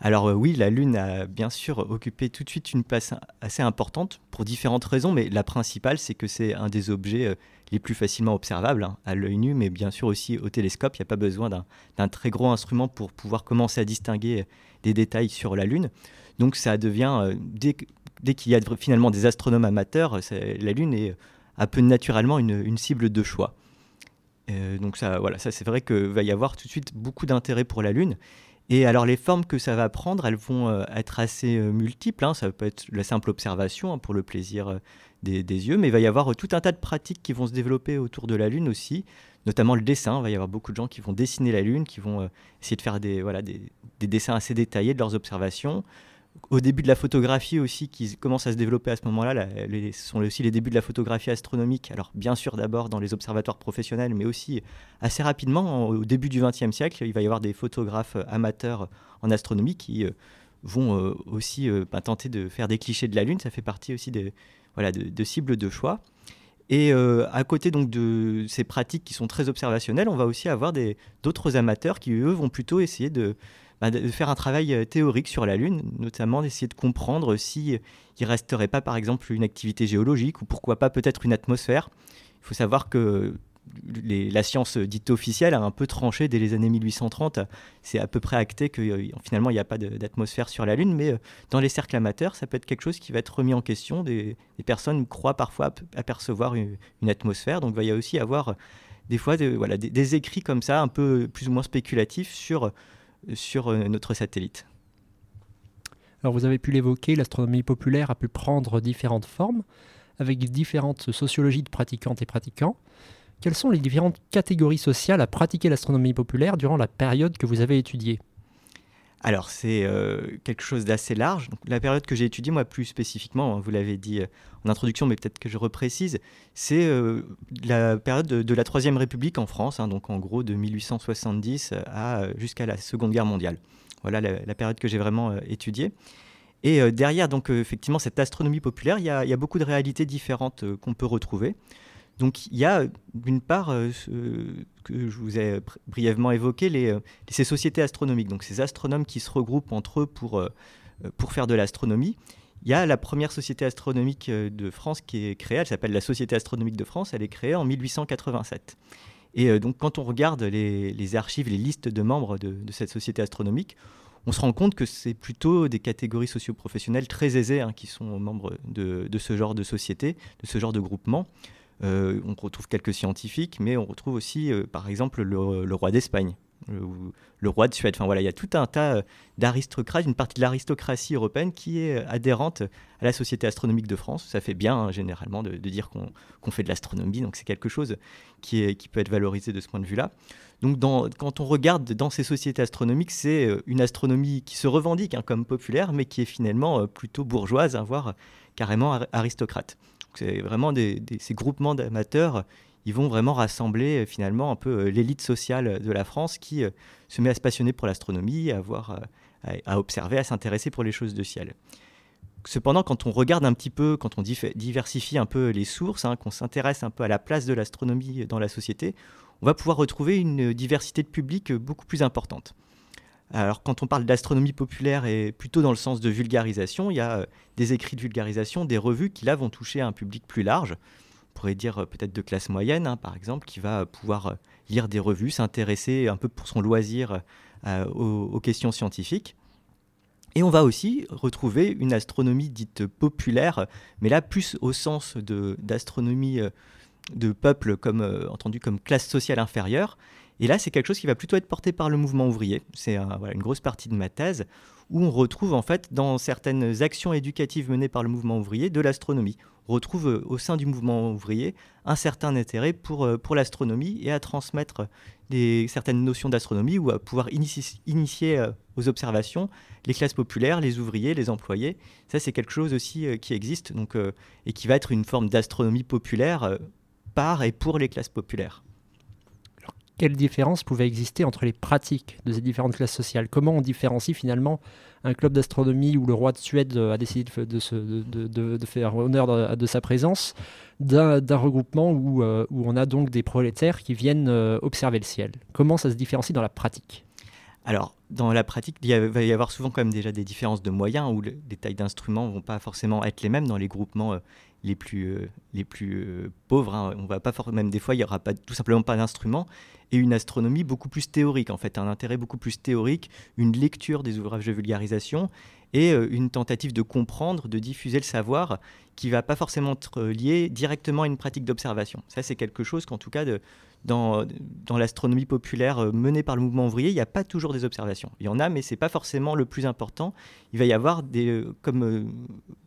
Alors euh, oui, la Lune a bien sûr occupé tout de suite une place assez importante pour différentes raisons, mais la principale, c'est que c'est un des objets euh, les plus facilement observables hein, à l'œil nu, mais bien sûr aussi au télescope. Il n'y a pas besoin d'un- très gros instrument pour pouvoir commencer à distinguer euh, des détails sur la Lune. Donc ça devient, dès, qu'il y a finalement des astronomes amateurs, la Lune est un peu naturellement une cible de choix. Euh, donc ça, voilà, ça c'est vrai qu'il va y avoir tout de suite beaucoup d'intérêt pour la Lune. Et alors les formes que ça va prendre, elles vont euh, être assez euh, multiples. hein. Ça peut être la simple observation hein, pour le plaisir des, yeux, mais il va y avoir tout un tas de pratiques qui vont se développer autour de la Lune aussi, notamment le dessin. Il va y avoir beaucoup de gens qui vont dessiner la Lune, qui vont essayer de faire des, voilà, des dessins assez détaillés de leurs observations. Au début de la photographie aussi, qui commence à se développer à ce moment-là, ce sont aussi les débuts de la photographie astronomique. Alors bien sûr d'abord dans les observatoires professionnels, mais aussi assez rapidement, en- au début du XXe siècle, il va y avoir des photographes euh, amateurs en astronomie qui euh, vont euh, aussi bah, tenter de faire des clichés de la Lune. Ça fait partie aussi de, voilà, de, cibles de choix. Et à côté donc de ces pratiques qui sont très observationnelles, on va aussi avoir d'autres amateurs qui, eux, vont plutôt essayer de, bah, de faire un travail euh, théorique sur la Lune, notamment d'essayer de comprendre si euh, il resterait pas, par exemple, une activité géologique ou pourquoi pas peut-être une atmosphère. Il faut savoir que les- la science dite officielle a un peu tranché dès les années 1830. C'est à peu près acté que euh, finalement il n'y a pas d'atmosphère sur la Lune, mais euh, dans les cercles amateurs, ça peut être quelque chose qui va être remis en question. Des, personnes croient parfois ap- apercevoir une, atmosphère, donc il va y aussi avoir euh, des fois des écrits comme ça, un peu plus ou moins spéculatifs sur, sur euh, notre satellite. Alors vous avez pu l'évoquer, l'astronomie populaire a pu prendre différentes formes, avec différentes sociologies de pratiquantes et pratiquants. Quelles sont les différentes catégories sociales à pratiquer l'astronomie populaire durant la période que vous avez étudiée? Alors, c'est euh, quelque chose d'assez large. Donc, la période que j'ai étudiée, moi, plus spécifiquement, hein, vous l'avez dit euh, en introduction, mais peut-être que je reprécise, c'est euh, la période de, la Troisième République en France, hein, donc en gros de 1870 à, jusqu'à la Seconde Guerre mondiale. Voilà la, période que j'ai vraiment étudiée. Et derrière, donc, effectivement, cette astronomie populaire, il y y a beaucoup de réalités différentes qu'on peut retrouver. Donc, il y a euh, d'une part euh, que je vous ai br- brièvement évoqué, euh, ces sociétés astronomiques, donc ces astronomes qui se regroupent entre eux pour, euh, euh, faire de l'astronomie. Il y a la première société astronomique euh, de France qui est créée, elle s'appelle la Société astronomique de France, elle est créée en 1887. Et euh, donc quand on regarde les, archives, les listes de membres de, cette société astronomique, on se rend compte que c'est plutôt des catégories socioprofessionnelles très aisées hein, qui sont membres de ce genre de société, de ce genre de groupement. Euh, on retrouve quelques scientifiques, mais on retrouve aussi, euh, par exemple, le, roi d'Espagne, le, roi de Suède. Enfin voilà, il y a tout un tas euh, d'aristocrates, une partie de l'aristocratie européenne qui est adhérente à la Société astronomique de France. Ça fait bien, hein, généralement, de, dire qu'on fait de l'astronomie, donc c'est quelque chose qui, peut être valorisé de ce point de vue-là. Donc quand on regarde dans ces sociétés astronomiques, c'est une astronomie qui se revendique hein, comme populaire, mais qui est finalement plutôt bourgeoise, hein, voire carrément ar- aristocrate. C'est vraiment ces groupements d'amateurs, ils vont vraiment rassembler euh, finalement un peu euh, l'élite sociale de la France qui euh, se met à se passionner pour l'astronomie, à, voir, à, observer, à s'intéresser pour les choses de ciel. Cependant, quand on regarde un petit peu, quand on diversifie un peu les sources, hein, qu'on s'intéresse un peu à la place de l'astronomie dans la société, on va pouvoir retrouver une diversité de public beaucoup plus importante. Alors quand on parle d'astronomie populaire et plutôt dans le sens de vulgarisation, il y a des écrits de vulgarisation, des revues qui là vont toucher un public plus large. On pourrait dire peut-être de classe moyenne, hein, par exemple, qui va pouvoir lire des revues, s'intéresser un peu pour son loisir aux, aux, questions scientifiques. Et on va aussi retrouver une astronomie dite populaire, mais là plus au sens d'astronomie de, peuple comme entendu comme classe sociale inférieure. Et là, c'est quelque chose qui va plutôt être porté par le mouvement ouvrier. C'est une grosse partie de ma thèse où on retrouve en fait dans certaines actions éducatives menées par le mouvement ouvrier de l'astronomie. On retrouve euh, au sein du mouvement ouvrier un certain intérêt pour, euh, pour l'astronomie et à transmettre des, certaines notions d'astronomie ou à pouvoir initier, euh, aux observations les classes populaires, les ouvriers, les employés. Ça, c'est quelque chose aussi qui existe donc, et qui va être une forme d'astronomie populaire par et pour les classes populaires quelle différence pouvait exister entre les pratiques de ces différentes classes sociales? Comment on différencie finalement un club d'astronomie où le roi de Suède euh, a décidé de, faire honneur de, sa présence d'un regroupement où, euh, où, on a donc des prolétaires qui viennent euh, observer le ciel? Comment ça se différencie dans la pratique? Alors, dans la pratique, il va y avoir souvent quand même déjà des différences de moyens où les tailles d'instruments ne vont pas forcément être les mêmes dans les groupements les plus, les plus pauvres. Hein. On va pas même des fois, il n'y aura pas, tout simplement pas d'instruments et une astronomie beaucoup plus théorique, en fait, un intérêt beaucoup plus théorique, une lecture des ouvrages de vulgarisation et euh, une tentative de comprendre, de diffuser le savoir qui va pas forcément être lié directement à une pratique d'observation. Ça, c'est quelque chose qu'en tout cas, dans, dans l'astronomie populaire euh, menée par le mouvement ouvrier, il n'y a pas toujours des observations. Il y en a, mais ce n'est pas forcément le plus important. Il va y avoir des, euh, comme,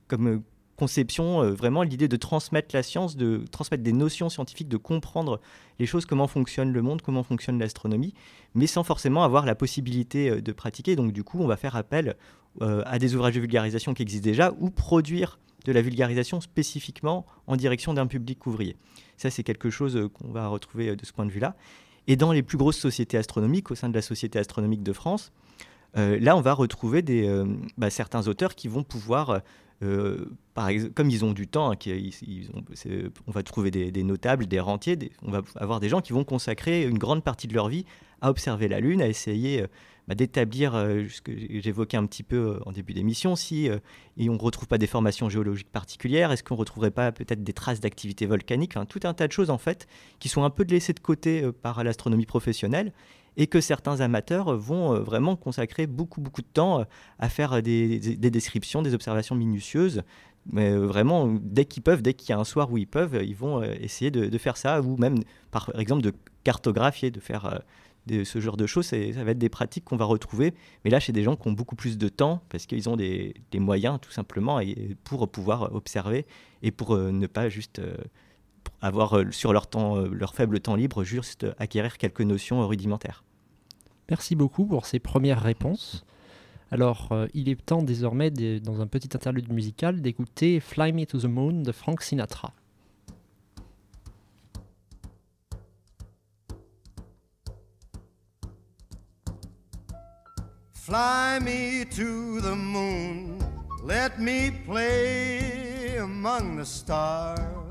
comme conception, euh, vraiment l'idée de transmettre la science, de transmettre des notions scientifiques, de comprendre les choses, comment fonctionne le monde, comment fonctionne l'astronomie, mais sans forcément avoir la possibilité euh, de pratiquer. Donc du coup, on va faire appel euh, à des ouvrages de vulgarisation qui existent déjà ou produire de la vulgarisation spécifiquement en direction d'un public ouvrier. Ça, c'est quelque chose qu'on va retrouver de ce point de vue-là. Et dans les plus grosses sociétés astronomiques, au sein de la Société astronomique de France, là, on va retrouver bah, certains auteurs qui vont pouvoir exemple, comme ils ont du temps, hein, on va trouver des, notables, des rentiers, on va avoir des gens qui vont consacrer une grande partie de leur vie à observer la Lune, à essayer euh, bah, d'établir euh, ce que j'évoquais un petit peu en début d'émission, si on ne retrouve pas des formations géologiques particulières, est-ce qu'on ne retrouverait pas peut-être des traces d'activité volcanique, tout un tas de choses en fait qui sont un peu laissées de côté par l'astronomie professionnelle et que certains amateurs vont euh, vraiment consacrer beaucoup, beaucoup de temps euh, à faire des, descriptions, des observations minutieuses. Mais euh, vraiment, dès qu'ils peuvent, dès qu'il y a un soir où ils peuvent, ils vont essayer de, faire ça, ou même, par exemple, de cartographier, de faire ce genre de choses. Ça va être des pratiques qu'on va retrouver, mais là, chez des gens qui ont beaucoup plus de temps, parce qu'ils ont des, moyens, tout simplement, pour pouvoir observer, et pour ne pas juste avoir euh, sur leur, temps, euh, leur faible temps libre juste acquérir quelques notions rudimentaires. Merci beaucoup pour ces premières réponses. Alors, euh, il est temps désormais, dans un petit interlude musical, d'écouter Fly Me to the Moon de Frank Sinatra. Fly me to the moon, let me play among the stars.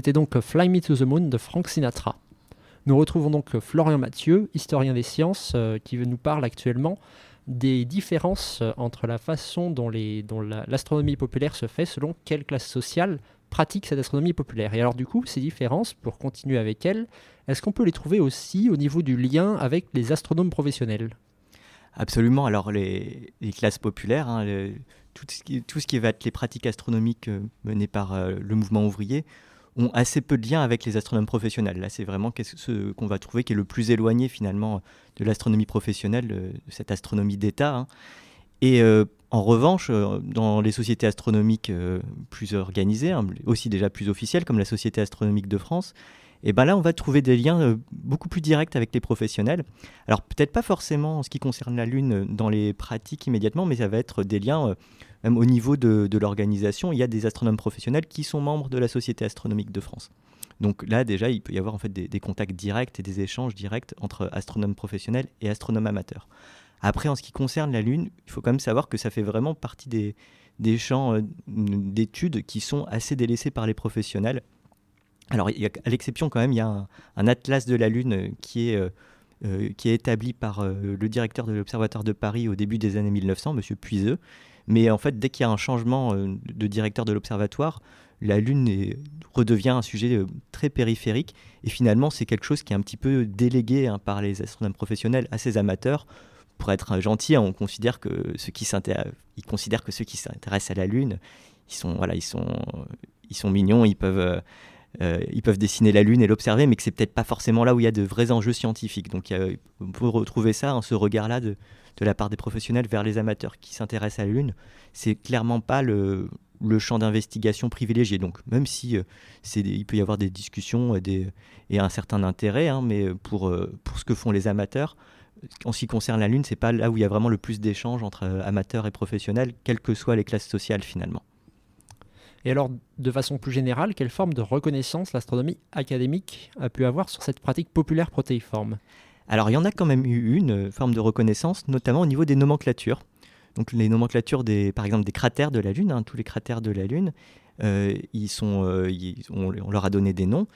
C'était donc Fly Me to the Moon de Frank Sinatra. Nous retrouvons donc Florian Mathieu, historien des sciences, euh, qui nous parle actuellement des différences euh, entre la façon dont l'astronomie populaire se fait selon quelle classe sociale pratique cette astronomie populaire. Et alors du coup, ces différences, pour continuer avec elles, est-ce qu'on peut les trouver aussi au niveau du lien avec les astronomes professionnels? Absolument. Alors, les, classes populaires, hein, tout, ce qui, va être les pratiques astronomiques euh, menées par le mouvement ouvrier ont assez peu de lien avec les astronomes professionnels. Là, c'est vraiment ce qu'on va trouver qui est le plus éloigné finalement de l'astronomie professionnelle, euh, de cette astronomie d'État. hein. Et euh, en revanche, euh, dans les sociétés astronomiques plus organisées, hein, aussi déjà plus officielles, comme la Société astronomique de France, et ben là, on va trouver des liens beaucoup plus directs avec les professionnels. Alors peut-être pas forcément en ce qui concerne la Lune dans les pratiques immédiatement, mais ça va être des liens même au niveau de, l'organisation. Il y a des astronomes professionnels qui sont membres de la Société astronomique de France. Donc là déjà, il peut y avoir en fait des, contacts directs et des échanges directs entre astronomes professionnels et astronomes amateurs. Après, en ce qui concerne la Lune, il faut quand même savoir que ça fait vraiment partie des, champs euh, d'études qui sont assez délaissés par les professionnels. Alors, à l'exception quand même, il y a un, atlas de la Lune qui est, euh, euh, qui est établi par le directeur de l'Observatoire de Paris au début des années 1900, M. Puiseux. Mais en fait, dès qu'il y a un changement euh, de directeur de l'Observatoire, la Lune redevient un sujet euh, très périphérique. Et finalement, c'est quelque chose qui est un petit peu délégué hein, par les astronomes professionnels à ces amateurs. Pour être gentil, hein, on considère que ceux qui ils considèrent que ceux qui s'intéressent à la Lune, ils sont, voilà, ils sont, ils sont mignons, ils peuvent, euh, euh, ils peuvent dessiner la Lune et l'observer, mais que c'est peut-être pas forcément là où il y a de vrais enjeux scientifiques. Donc on peut retrouver ça, hein, ce regard-là de, de la part des professionnels vers les amateurs qui s'intéressent à la Lune. C'est clairement pas le, champ d'investigation privilégié. Donc même si euh, il peut y avoir des discussions et, un certain intérêt, hein, mais pour, euh, pour ce que font les amateurs, en ce qui concerne la Lune, c'est pas là où il y a vraiment le plus d'échanges entre euh, amateurs et professionnels, quelles que soient les classes sociales finalement. Et alors, de façon plus générale, quelle forme de reconnaissance l'astronomie académique a pu avoir sur cette pratique populaire protéiforme? Alors, il y en a quand même eu une euh, forme de reconnaissance, notamment au niveau des nomenclatures. Donc, les nomenclatures, des, par exemple, des cratères de la Lune, hein, tous les cratères de la Lune, euh, ils sont, euh, on, leur a donné des noms.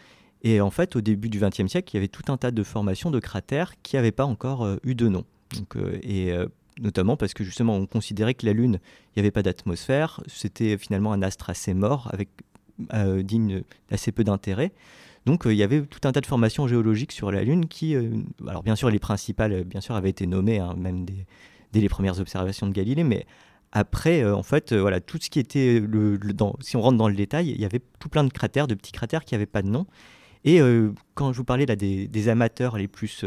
Et en fait, au début du XXe siècle, il y avait tout un tas de formations de cratères qui n'avaient pas encore eu de nom. Et notamment parce que justement, on considérait que la Lune, il n'y avait pas d'atmosphère, c'était finalement un astre assez mort, avec digne d'assez peu d'intérêt. Donc euh, il y avait tout un tas de formations géologiques sur la Lune qui, euh, alors bien sûr les principales, euh, bien sûr, avaient été nommées, hein, même dès, dès les premières observations de Galilée, mais après, en fait, voilà, tout ce qui était, le, si on rentre dans le détail, il y avait tout plein de cratères, de petits cratères qui n'avaient pas de nom. Et quand je vous parlais là des, amateurs les plus,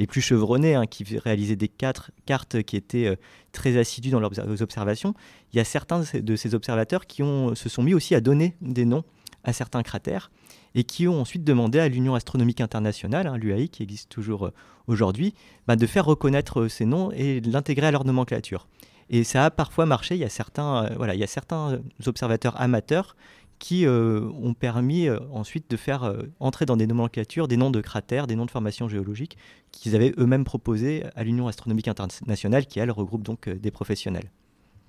les plus chevronnés, hein, qui réalisaient des quatre, cartes qui étaient très assidus dans leurs obs- observations, il y a certains de ces observateurs qui ont, se sont mis aussi à donner des noms à certains cratères et qui ont ensuite demandé à l'Union astronomique internationale, hein, l'UAI, qui existe toujours euh, aujourd'hui, bah, de faire reconnaître euh, ces noms et de l'intégrer à leur nomenclature. Et ça a parfois marché. Il y a certains, euh, voilà, il y a certains observateurs amateurs qui ont permis ensuite de faire entrer dans des nomenclatures des noms de cratères, des noms de formations géologiques qu'ils avaient eux-mêmes proposés à l'Union astronomique internationale, qui elle regroupe donc des professionnels.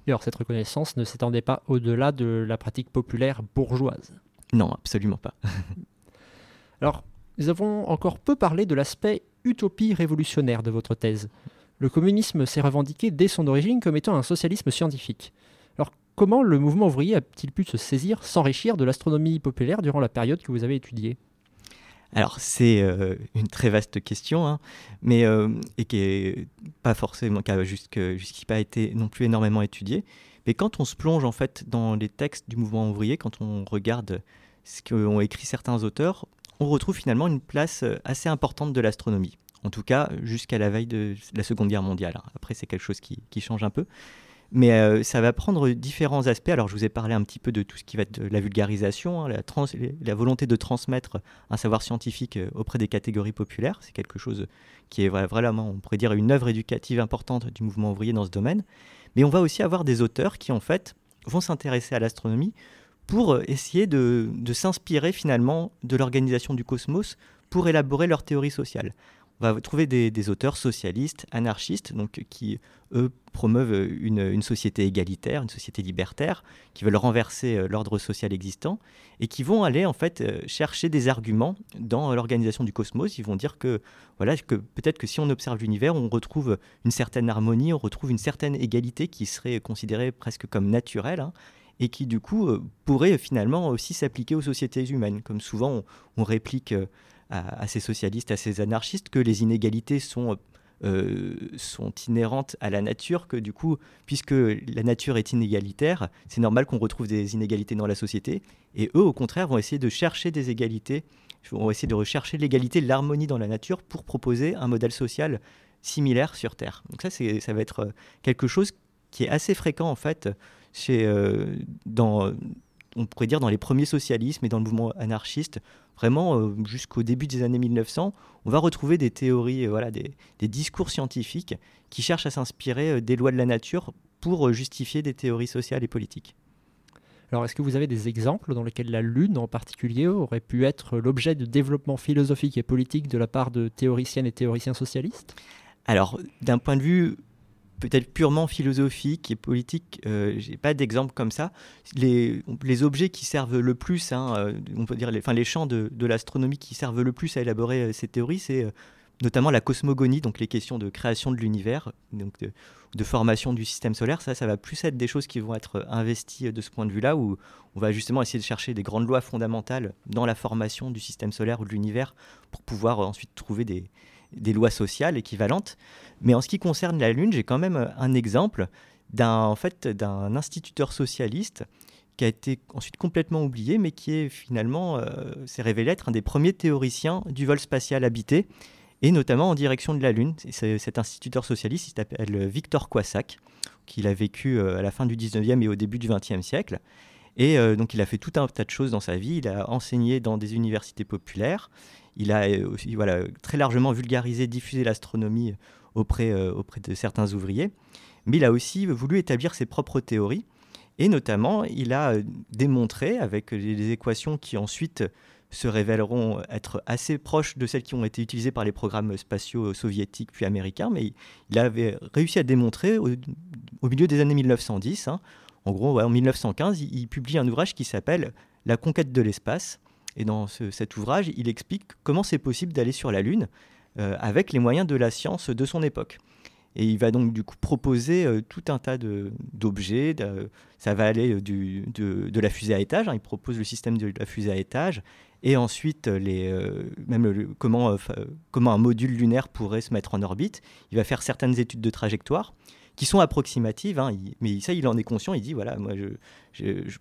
Et alors, cette reconnaissance ne s'étendait pas au-delà de la pratique populaire bourgeoise? Non, absolument pas. Alors, nous avons encore peu parlé de l'aspect utopie révolutionnaire de votre thèse. Le communisme s'est revendiqué dès son origine comme étant un socialisme scientifique. Alors, comment le mouvement ouvrier a-t-il pu se saisir, s'enrichir de l'astronomie populaire durant la période que vous avez étudiée? Alors c'est euh, une très vaste question, hein, mais euh, et qui est pas forcément, qui a jusque- jusqu'ici pas été non plus énormément étudiée. Mais quand on se plonge en fait dans les textes du mouvement ouvrier, quand on regarde ce qu'ont écrit certains auteurs, on retrouve finalement une place euh, assez importante de l'astronomie. En tout cas, jusqu'à la veille de la Seconde Guerre mondiale. hein. Après, c'est quelque chose qui, qui change un peu. Mais euh, ça va prendre différents aspects. Alors, je vous ai parlé un petit peu de tout ce qui va être la vulgarisation, hein, la, volonté de transmettre un savoir scientifique euh, auprès des catégories populaires. C'est quelque chose qui est vra- vraiment, on pourrait dire, une œuvre éducative importante du mouvement ouvrier dans ce domaine. Mais on va aussi avoir des auteurs qui, en fait, vont s'intéresser à l'astronomie pour euh, essayer de, de s'inspirer finalement de l'organisation du cosmos pour élaborer leur théorie sociale. On va trouver des, auteurs socialistes, anarchistes, donc qui, eux, promeuvent une, une société égalitaire, une société libertaire, qui veulent renverser euh, l'ordre social existant, et qui vont aller en fait euh, chercher des arguments dans l'organisation du cosmos. Ils vont dire que voilà que peut-être que si on observe l'univers, on retrouve une certaine harmonie, on retrouve une certaine égalité qui serait considérée presque comme naturelle. hein, et qui du coup euh, pourrait finalement aussi s'appliquer aux sociétés humaines. Comme souvent on, réplique euh, à, ces socialistes, à ces anarchistes, que les inégalités sont, euh, sont inhérentes à la nature, que du coup, puisque la nature est inégalitaire, c'est normal qu'on retrouve des inégalités dans la société. Et eux, au contraire, vont essayer de chercher des égalités, vont essayer de rechercher l'égalité, l'harmonie dans la nature pour proposer un modèle social similaire sur Terre. Donc ça, ça va être euh, quelque chose qui est assez fréquent en fait chez, euh, dans, on pourrait dire dans les premiers socialismes et dans le mouvement anarchiste, vraiment euh, jusqu'au début des années 1900, on va retrouver des théories, euh, voilà, des, des discours scientifiques qui cherchent à s'inspirer euh, des lois de la nature pour justifier des théories sociales et politiques. Alors, est-ce que vous avez des exemples dans lesquels la Lune en particulier aurait pu être l'objet de développement philosophique et politique de la part de théoriciennes et théoriciens socialistes? Alors, d'un point de vue peut-être purement philosophique et politique, euh, j'ai pas d'exemple comme ça. Les, objets qui servent le plus, hein, euh, on peut dire, les, enfin, les champs de, l'astronomie qui servent le plus à élaborer euh, ces théories, c'est euh, notamment la cosmogonie, donc les questions de création de l'univers, donc de, formation du système solaire. Ça, ça va plus être des choses qui vont être investies de ce point de vue-là, où on va justement essayer de chercher des grandes lois fondamentales dans la formation du système solaire ou de l'univers pour pouvoir ensuite trouver des, des lois sociales équivalentes. Mais en ce qui concerne la Lune, j'ai quand même euh, un exemple d'un en fait, instituteur socialiste qui a été ensuite complètement oublié, mais qui est finalement euh, s'est révélé être un des premiers théoriciens du vol spatial habité, et notamment en direction de la Lune. Cet instituteur socialiste, s'appelle Victor Quassac, qu'il a vécu euh, à la fin du 19e et au début du 20e siècle. Et euh, donc il a fait tout un tas de choses dans sa vie. Il a enseigné dans des universités populaires. Il a euh, aussi très largement vulgarisé, diffusé l'astronomie auprès, euh, auprès de certains ouvriers. Mais il a aussi voulu établir ses propres théories. Et notamment, il a démontré, avec les équations qui ensuite se révéleront être assez proches de celles qui ont été utilisées par les programmes spatiaux soviétiques puis américains, mais il- avait réussi à démontrer au, milieu des années 1910, hein, en gros en 1915, il, publie un ouvrage qui s'appelle La conquête de l'espace. Et dans ce- cet ouvrage, il explique comment c'est possible d'aller sur la Lune euh, avec les moyens de la science de son époque. Et il va donc du coup proposer euh, tout un tas d'objets. ça va aller euh, de, de la fusée à étage. hein, il propose le système de la fusée à étage. Et ensuite, les, même comment, comment un module lunaire pourrait se mettre en orbite. Il va faire certaines études de trajectoire qui sont approximatives, hein, il- mais ça, il en est conscient. Il dit voilà, moi, je,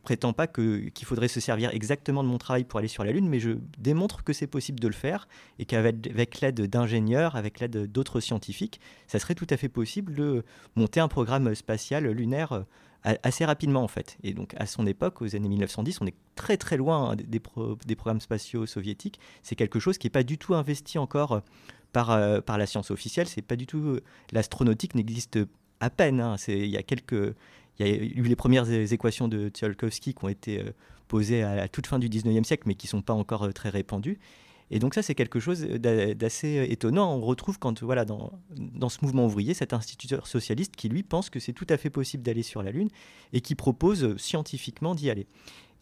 prétends pas qu'il faudrait se servir exactement de mon travail pour aller sur la Lune, mais je démontre que c'est possible de le faire et qu'avec avec l'aide d'ingénieurs, avec l'aide d'autres scientifiques, ça serait tout à fait possible de monter un programme spatial lunaire euh, assez rapidement en fait. Et donc à son époque, aux années 1910, on est très très loin hein, des, pro- des programmes spatiaux soviétiques. C'est quelque chose qui n'est pas du tout investi encore par, euh, par la science officielle. C'est pas du tout euh, l'astronautique n'existe à peine. hein. Il y a quelques il y a eu les premières équations de Tsiolkovsky qui ont été euh, posées à la toute fin du 19e siècle, mais qui ne sont pas encore euh, très répandues. Et donc ça, c'est quelque chose d'a- d'assez étonnant. On retrouve quand, voilà, dans, dans ce mouvement ouvrier, cet instituteur socialiste qui, lui, pense que c'est tout à fait possible d'aller sur la Lune et qui propose euh, scientifiquement d'y aller.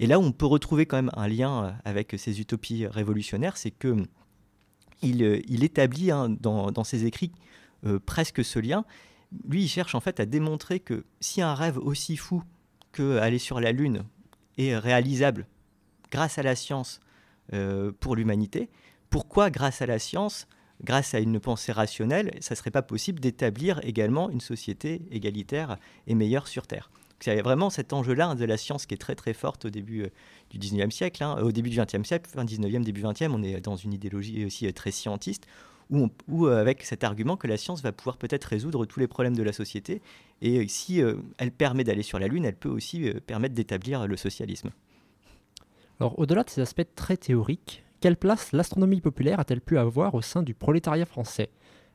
Et là on peut retrouver quand même un lien avec ces utopies révolutionnaires, c'est que il, il établit hein, dans, dans ses écrits presque ce lien. Lui, il cherche en fait à démontrer que si un rêve aussi fou que aller sur la Lune est réalisable grâce à la science euh, pour l'humanité, pourquoi grâce à la science, grâce à une pensée rationnelle, ça ne serait pas possible d'établir également une société égalitaire et meilleure sur Terre? Il y a vraiment cet enjeu-là hein, de la science qui est très très forte au début euh, du 19e siècle. hein. Au début du 20e siècle, fin 19e, début 20e, on est dans une idéologie aussi euh, très scientiste, ou, ou, euh, avec cet argument que la science va pouvoir peut-être résoudre tous les problèmes de la société. Et euh, si euh, elle permet d'aller sur la Lune, elle peut aussi euh, permettre d'établir le socialisme. Alors, au-delà de ces aspects très théoriques, quelle place l'astronomie populaire a-t-elle pu avoir au sein du prolétariat français?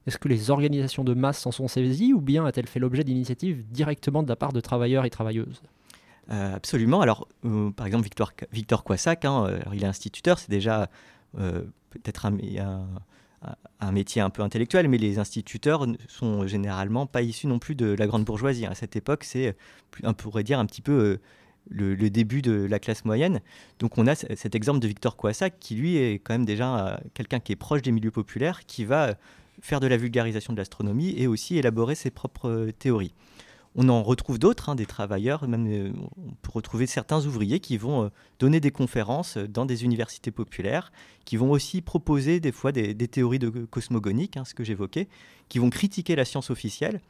Est-ce que les organisations de masse s'en sont saisies ou bien a-t-elle fait l'objet d'initiatives directement de la part de travailleurs et travailleuses? Euh, absolument. Alors, par exemple, Victor, Victor Coissac, hein, il est instituteur, c'est déjà peut-être un- un- métier un peu intellectuel, mais les instituteurs ne sont généralement pas issus non plus de la grande bourgeoisie. À cette époque, c'est, plus- on pourrait dire, un petit peu euh, le, début de la classe moyenne. Donc, on a cet exemple de Victor Coissac, qui lui est quand même déjà euh, quelqu'un qui est proche des milieux populaires, qui va euh, faire de la vulgarisation de l'astronomie et aussi élaborer ses propres euh, théories. On en retrouve d'autres, hein, des travailleurs, même euh, on peut retrouver certains ouvriers qui vont euh, donner des conférences euh, dans des universités populaires, qui vont aussi proposer des fois des, théories de cosmogonique, hein, ce que j'évoquais, qui vont critiquer la science officielle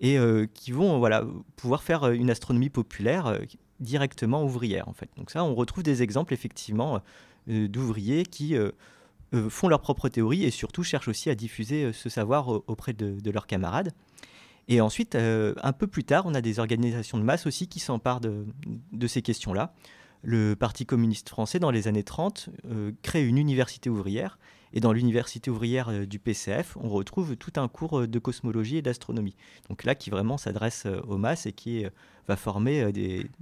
et qui vont voilà, pouvoir faire une astronomie populaire directement ouvrière en fait. Donc ça, on retrouve des exemples effectivement d'ouvriers qui font leurs propres théories et surtout cherchent aussi à diffuser ce savoir auprès de leurs camarades. Et ensuite, euh, un peu plus tard, on a des organisations de masse aussi qui s'emparent de, ces questions-là. Le Parti communiste français, dans les années 30, euh, crée une université ouvrière. Et dans l'université ouvrière euh, du PCF, on retrouve tout un cours de cosmologie et d'astronomie. Donc là, qui vraiment s'adresse aux masses et qui va former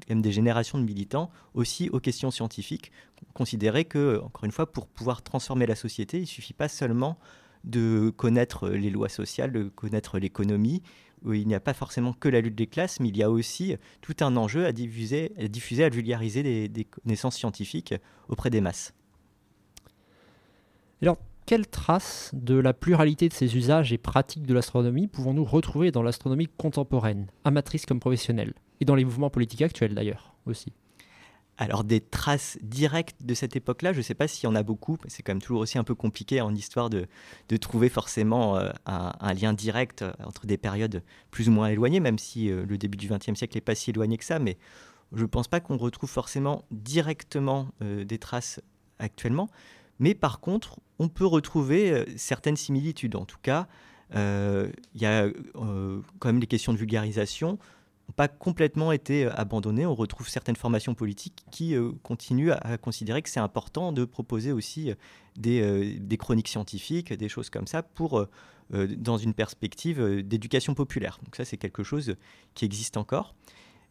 même des générations de militants aussi aux questions scientifiques. Considérer que, encore une fois, pour pouvoir transformer la société, il ne suffit pas seulement de connaître les lois sociales, de connaître l'économie, où il n'y a pas forcément que la lutte des classes, mais il y a aussi tout un enjeu à diffuser, à, vulgariser des, des connaissances scientifiques auprès des masses. Alors, quelles traces de la pluralité de ces usages et pratiques de l'astronomie pouvons-nous retrouver dans l'astronomie contemporaine, amatrice comme professionnelle, et dans les mouvements politiques actuels d'ailleurs aussi? Alors des traces directes de cette époque-là, je ne sais pas s'il y en a beaucoup, c'est quand même toujours aussi un peu compliqué en histoire de, trouver forcément euh, un, lien direct euh, entre des périodes plus ou moins éloignées, même si euh, le début du XXe siècle n'est pas si éloigné que ça, mais je ne pense pas qu'on retrouve forcément directement des traces actuellement. Mais par contre, on peut retrouver certaines similitudes. En tout cas, il y a quand même les questions de vulgarisation n'ont pas complètement été euh, abandonnées. On retrouve certaines formations politiques qui euh, continuent à, considérer que c'est important de proposer aussi euh, des, chroniques scientifiques, des choses comme ça, pour, dans une perspective d'éducation populaire. Donc ça, c'est quelque chose qui existe encore.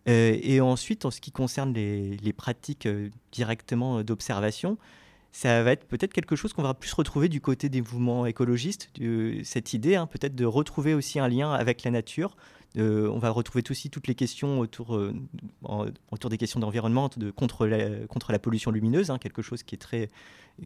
Et ensuite, en ce qui concerne les, pratiques directement d'observation, ça va être peut-être quelque chose qu'on va plus retrouver du côté des mouvements écologistes, cette idée hein, peut-être de retrouver aussi un lien avec la nature. Euh, on va retrouver aussi toutes les questions autour, euh, des questions d'environnement, de, contre, la, pollution lumineuse, hein, quelque chose qui est très,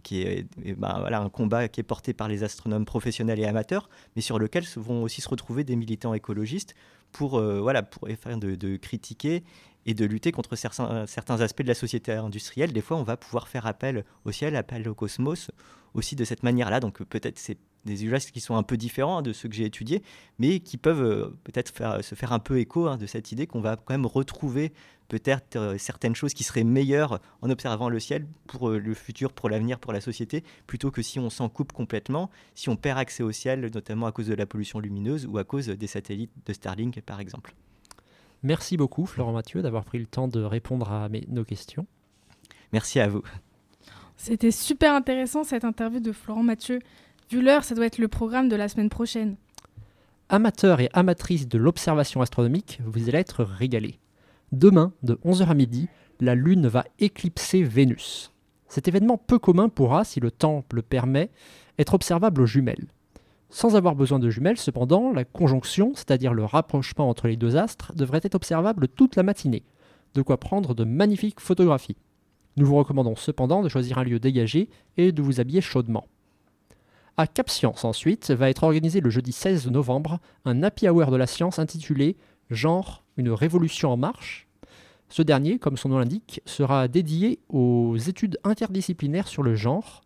qui est ben, un combat qui est porté par les astronomes professionnels et amateurs, mais sur lequel vont aussi se retrouver des militants écologistes pour, euh, voilà, pour de, critiquer et de lutter contre certains, certains aspects de la société industrielle. Des fois, on va pouvoir faire appel au ciel, appel au cosmos, aussi de cette manière-là. Donc peut-être c'est des usages qui sont un peu différents hein, de ceux que j'ai étudiés, mais qui peuvent euh, peut-être faire, se faire un peu écho hein, de cette idée qu'on va quand même retrouver peut-être euh, certaines choses qui seraient meilleures en observant le ciel pour euh, le futur, pour l'avenir, pour la société, plutôt que si on s'en coupe complètement, si on perd accès au ciel, notamment à cause de la pollution lumineuse ou à cause des satellites de Starlink, par exemple. Merci beaucoup, Florent Mathieu, d'avoir pris le temps de répondre à mes- nos questions. Merci à vous. C'était super intéressant cette interview de Florent Mathieu. Vu l'heure, ça doit être le programme de la semaine prochaine. Amateurs et amatrices de l'observation astronomique, vous allez être régalés. Demain, de 11h à midi, la Lune va éclipser Vénus. Cet événement peu commun pourra, si le temps le permet, être observable aux jumelles. Sans avoir besoin de jumelles, cependant, la conjonction, c'est-à-dire le rapprochement entre les deux astres, devrait être observable toute la matinée. De quoi prendre de magnifiques photographies. Nous vous recommandons cependant de choisir un lieu dégagé et de vous habiller chaudement. À Cap Science ensuite va être organisé le jeudi 16 novembre un happy hour de la science intitulé Genre, une révolution en marche. Ce dernier, comme son nom l'indique, sera dédié aux études interdisciplinaires sur le genre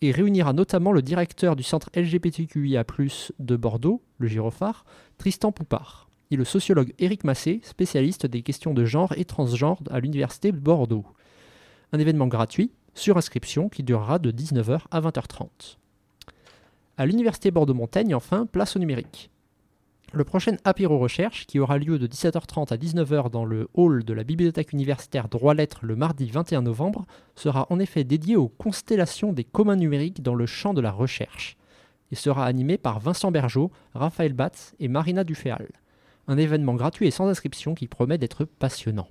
et réunira notamment le directeur du centre LGBTQIA+, de Bordeaux, le Gyrophare, Tristan Poupard, et le sociologue Éric Massé, spécialiste des questions de genre et transgenre à l'université de Bordeaux. Un événement gratuit, sur inscription, qui durera de 19h à 20h30. À l'université Bordeaux-Montaigne, enfin, place au numérique. Le prochain Apéro Recherche, qui aura lieu de 17h30 à 19h dans le hall de la bibliothèque universitaire Droit-Lettres le mardi 21 novembre, sera en effet dédié aux constellations des communs numériques dans le champ de la recherche. Il sera animé par Vincent Bergeau, Raphaël Batz et Marina Duféal. Un événement gratuit et sans inscription qui promet d'être passionnant.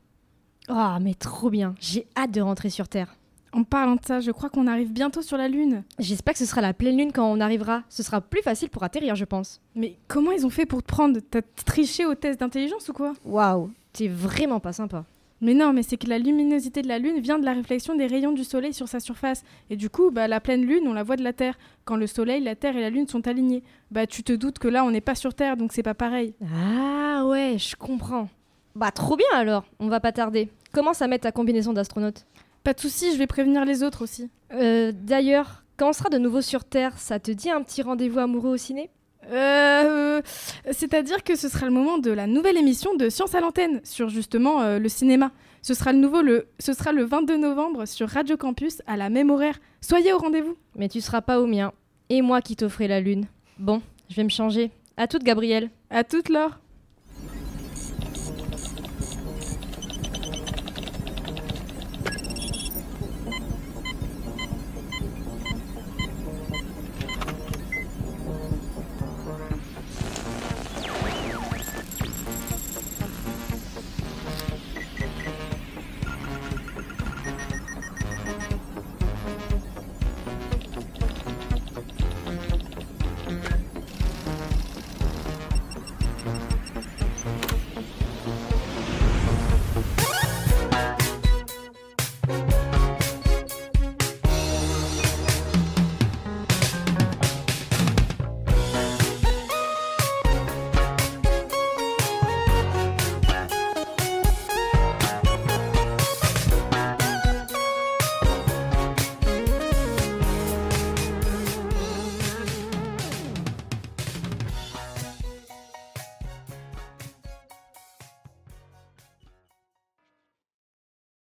Ah, mais trop bien. J'ai hâte de rentrer sur Terre. En parlant de ça, je crois qu'on arrive bientôt sur la Lune. J'espère que ce sera la pleine lune quand on arrivera. Ce sera plus facile pour atterrir, je pense. Mais comment ils ont fait pour te prendre? T'as triché au test d'intelligence ou quoi? Waouh, t'es vraiment pas sympa. Mais non, mais c'est que la luminosité de la Lune vient de la réflexion des rayons du Soleil sur sa surface. Et du coup, bah, la pleine Lune, on la voit de la Terre. Quand le Soleil, la Terre et la Lune sont alignés. Bah tu te doutes que là, on n'est pas sur Terre, donc c'est pas pareil. Ah ouais, je comprends. Bah trop bien alors, on va pas tarder. Commence à mettre ta combinaison d'astronaute? Pas de souci, je vais prévenir les autres aussi. Euh, D'ailleurs, quand on sera de nouveau sur Terre, ça te dit un petit rendez-vous amoureux au ciné? Euh, C'est-à-dire que ce sera le moment de la nouvelle émission de Science à l'antenne sur justement euh, le cinéma. Ce sera le nouveau le ce sera le 22 novembre sur Radio Campus à la même horaire. Soyez au rendez-vous. Mais tu seras pas au mien. Et moi qui t'offrais la lune. Bon, je vais me changer. À toute, Gabrielle. À toute l'heure.